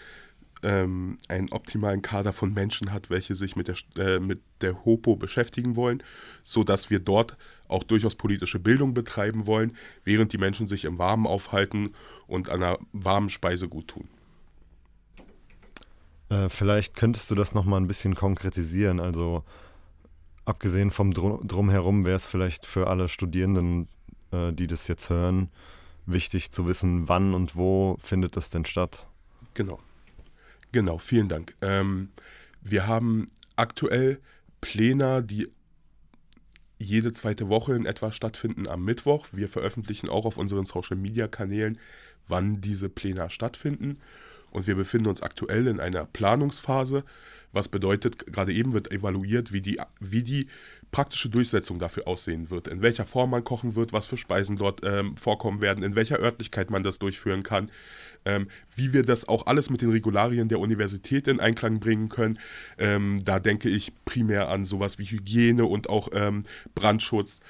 S3: ähm, einen optimalen Kader von Menschen hat, welche sich mit der, äh, mit der HOPO beschäftigen wollen, sodass wir dort auch durchaus politische Bildung betreiben wollen, während die Menschen sich im Warmen aufhalten und an einer warmen Speise gut tun.
S1: Äh, vielleicht könntest du das nochmal ein bisschen konkretisieren. Also abgesehen vom Drum Drumherum wäre es vielleicht für alle Studierenden, äh, die das jetzt hören, wichtig zu wissen, wann und wo findet das denn statt?
S3: Genau. Genau, vielen Dank. Ähm, wir haben aktuell Pläne, die jede zweite Woche in etwa stattfinden am Mittwoch. Wir veröffentlichen auch auf unseren Social-Media-Kanälen, wann diese Pläne stattfinden. Und wir befinden uns aktuell in einer Planungsphase, was bedeutet, gerade eben wird evaluiert, wie die, wie die praktische Durchsetzung dafür aussehen wird, in welcher Form man kochen wird, was für Speisen dort ähm, vorkommen werden, in welcher Örtlichkeit man das durchführen kann, ähm, wie wir das auch alles mit den Regularien der Universität in Einklang bringen können. Ähm, da denke ich primär an sowas wie Hygiene und auch ähm, Brandschutz.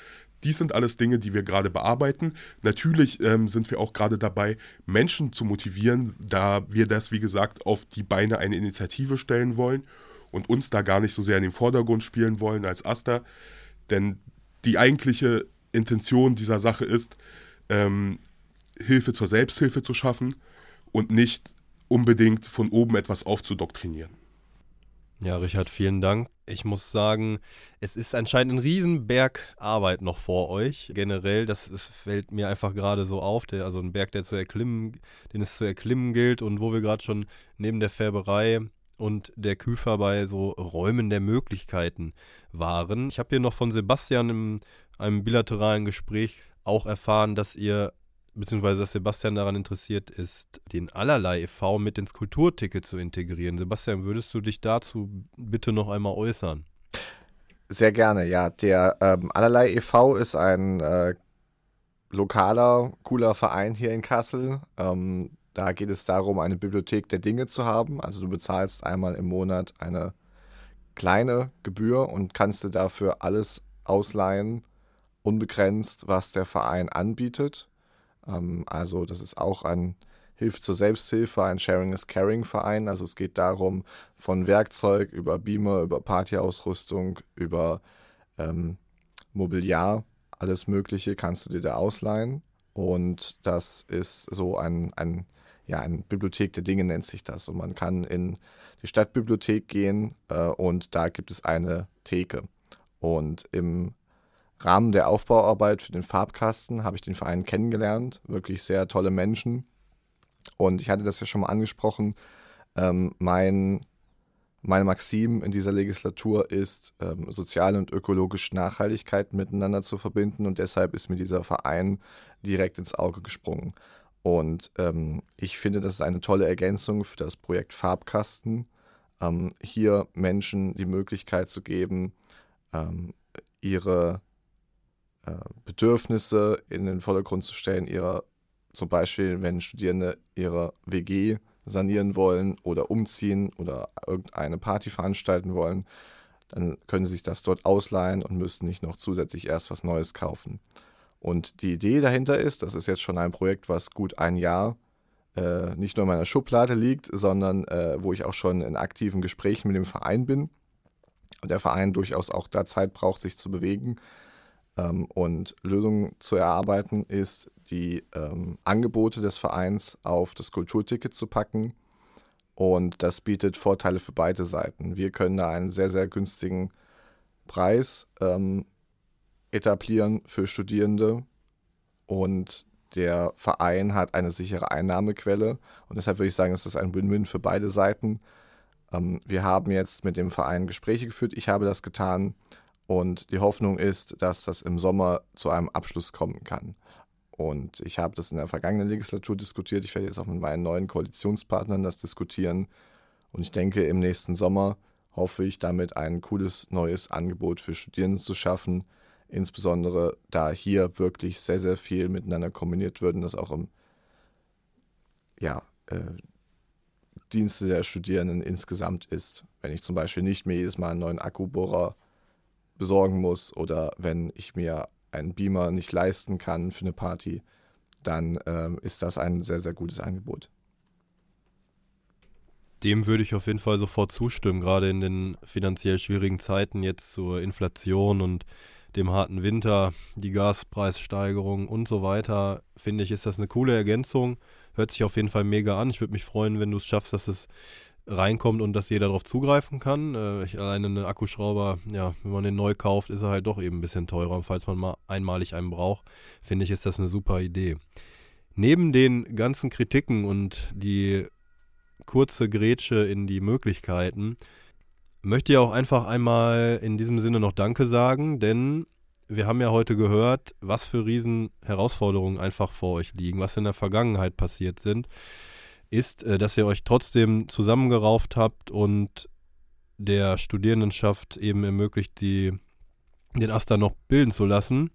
S3: Dies sind alles Dinge, die wir gerade bearbeiten. Natürlich ähm, sind wir auch gerade dabei, Menschen zu motivieren, da wir das, wie gesagt, auf die Beine eine Initiative stellen wollen und uns da gar nicht so sehr in den Vordergrund spielen wollen als Asta. Denn die eigentliche Intention dieser Sache ist, ähm, Hilfe zur Selbsthilfe zu schaffen und nicht unbedingt von oben etwas aufzudoktrinieren.
S2: Ja, Richard, vielen Dank. Ich muss sagen, es ist anscheinend ein Riesenberg Arbeit noch vor euch. Generell, das, das fällt mir einfach gerade so auf. Der, also ein Berg, der zu erklimmen, den es zu erklimmen gilt und wo wir gerade schon neben der Färberei und der Küfer bei so Räumen der Möglichkeiten waren. Ich habe hier noch von Sebastian in einem bilateralen Gespräch auch erfahren, dass ihr beziehungsweise dass Sebastian daran interessiert ist, den Allerlei e.V. mit ins Kulturticket zu integrieren. Sebastian, würdest du dich dazu bitte noch einmal äußern?
S5: Sehr gerne, ja. Der ähm, Allerlei e.V. ist ein äh, lokaler, cooler Verein hier in Kassel. Ähm, da geht es darum, eine Bibliothek der Dinge zu haben. Also du bezahlst einmal im Monat eine kleine Gebühr und kannst dir dafür alles ausleihen, unbegrenzt, was der Verein anbietet. Ähm, also das ist auch ein Hilfe zur Selbsthilfe, ein Sharing is Caring Verein. Also es geht darum, von Werkzeug über Beamer, über Partyausrüstung, über ähm, Mobiliar, alles Mögliche kannst du dir da ausleihen. Und das ist so ein, ein, ja, eine Bibliothek der Dinge nennt sich das. Und man kann in die Stadtbibliothek gehen äh, und da gibt es eine Theke. Und im Rahmen der Aufbauarbeit für den Farbkasten habe ich den Verein kennengelernt. Wirklich sehr tolle Menschen. Und ich hatte das ja schon mal angesprochen. Ähm, mein, meine Maxim in dieser Legislatur ist, ähm, soziale und ökologische Nachhaltigkeit miteinander zu verbinden. Und deshalb ist mir dieser Verein direkt ins Auge gesprungen. Und ähm, ich finde, das ist eine tolle Ergänzung für das Projekt Farbkasten, ähm, hier Menschen die Möglichkeit zu geben, ähm, ihre äh, Bedürfnisse in den Vordergrund zu stellen, ihrer, zum Beispiel, wenn Studierende ihre WG sanieren wollen oder umziehen oder irgendeine Party veranstalten wollen, dann können sie sich das dort ausleihen und müssen nicht noch zusätzlich erst was Neues kaufen. Und die Idee dahinter ist, das ist jetzt schon ein Projekt, was gut ein Jahr äh, nicht nur in meiner Schublade liegt, sondern äh, wo ich auch schon in aktiven Gesprächen mit dem Verein bin. Und der Verein durchaus auch da Zeit braucht, sich zu bewegen ähm, und Lösungen zu erarbeiten, ist, die ähm, Angebote des Vereins auf das Kulturticket zu packen. Und das bietet Vorteile für beide Seiten. Wir können da einen sehr, sehr günstigen Preis ähm, etablieren für Studierende und der Verein hat eine sichere Einnahmequelle und deshalb würde ich sagen, es ist ein Win-Win für beide Seiten. Ähm, wir haben jetzt mit dem Verein Gespräche geführt, ich habe das getan und die Hoffnung ist, dass das im Sommer zu einem Abschluss kommen kann. Und ich habe das in der vergangenen Legislatur diskutiert. Ich werde jetzt auch mit meinen neuen Koalitionspartnern das diskutieren. Und ich denke, im nächsten Sommer hoffe ich damit ein cooles neues Angebot für Studierende zu schaffen, Insbesondere da hier wirklich sehr, sehr viel miteinander kombiniert wird und das auch im ja, äh, Dienste der Studierenden insgesamt ist. Wenn ich zum Beispiel nicht mehr jedes Mal einen neuen Akkubohrer besorgen muss oder wenn ich mir einen Beamer nicht leisten kann für eine Party, dann ähm, ist das ein sehr, sehr gutes Angebot.
S2: Dem würde ich auf jeden Fall sofort zustimmen, gerade in den finanziell schwierigen Zeiten jetzt zur Inflation und dem harten Winter, die Gaspreissteigerung und so weiter, finde ich, ist das eine coole Ergänzung. Hört sich auf jeden Fall mega an. Ich würde mich freuen, wenn du es schaffst, dass es reinkommt und dass jeder darauf zugreifen kann. Äh, ich, alleine einen Akkuschrauber, ja, wenn man den neu kauft, ist er halt doch eben ein bisschen teurer. Und falls man mal einmalig einen braucht, finde ich, ist das eine super Idee. Neben den ganzen Kritiken und die kurze Grätsche in die Möglichkeiten, möchte ja auch einfach einmal in diesem Sinne noch Danke sagen, denn wir haben ja heute gehört, was für riesen Herausforderungen einfach vor euch liegen, was in der Vergangenheit passiert sind, ist, äh, dass ihr euch trotzdem zusammengerauft habt und der Studierendenschaft eben ermöglicht, die, den Aster noch bilden zu lassen,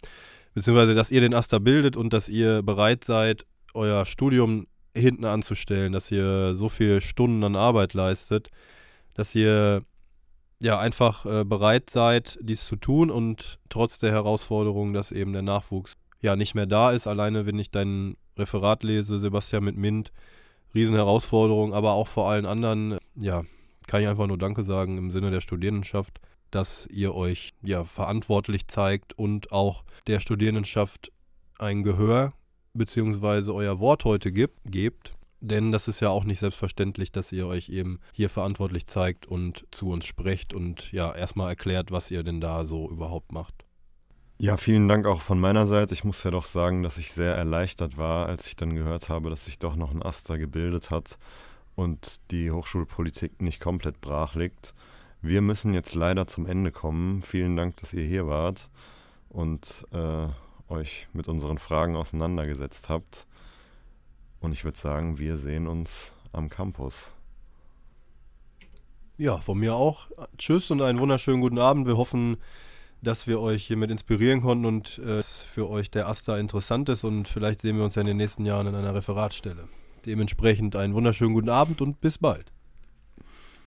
S2: beziehungsweise dass ihr den Aster bildet und dass ihr bereit seid, euer Studium hinten anzustellen, dass ihr so viele Stunden an Arbeit leistet, dass ihr ja, einfach äh, bereit seid, dies zu tun und trotz der Herausforderung, dass eben der Nachwuchs ja nicht mehr da ist. Alleine, wenn ich dein Referat lese, Sebastian mit Mint, Riesenherausforderung, aber auch vor allen anderen, ja, kann ich einfach nur Danke sagen im Sinne der Studierendenschaft, dass ihr euch ja verantwortlich zeigt und auch der Studierendenschaft ein Gehör beziehungsweise euer Wort heute gibt, gebt denn das ist ja auch nicht selbstverständlich, dass ihr euch eben hier verantwortlich zeigt und zu uns sprecht und ja erstmal erklärt, was ihr denn da so überhaupt macht.
S1: Ja, vielen Dank auch von meiner Seite. Ich muss ja doch sagen, dass ich sehr erleichtert war, als ich dann gehört habe, dass sich doch noch ein Aster gebildet hat und die Hochschulpolitik nicht komplett brach liegt. Wir müssen jetzt leider zum Ende kommen. Vielen Dank, dass ihr hier wart und äh, euch mit unseren Fragen auseinandergesetzt habt. Und ich würde sagen, wir sehen uns am Campus.
S2: Ja, von mir auch. Tschüss und einen wunderschönen guten Abend. Wir hoffen, dass wir euch hiermit inspirieren konnten und äh, für euch der Asta interessant ist und vielleicht sehen wir uns ja in den nächsten Jahren an einer Referatsstelle. Dementsprechend einen wunderschönen guten Abend und bis bald.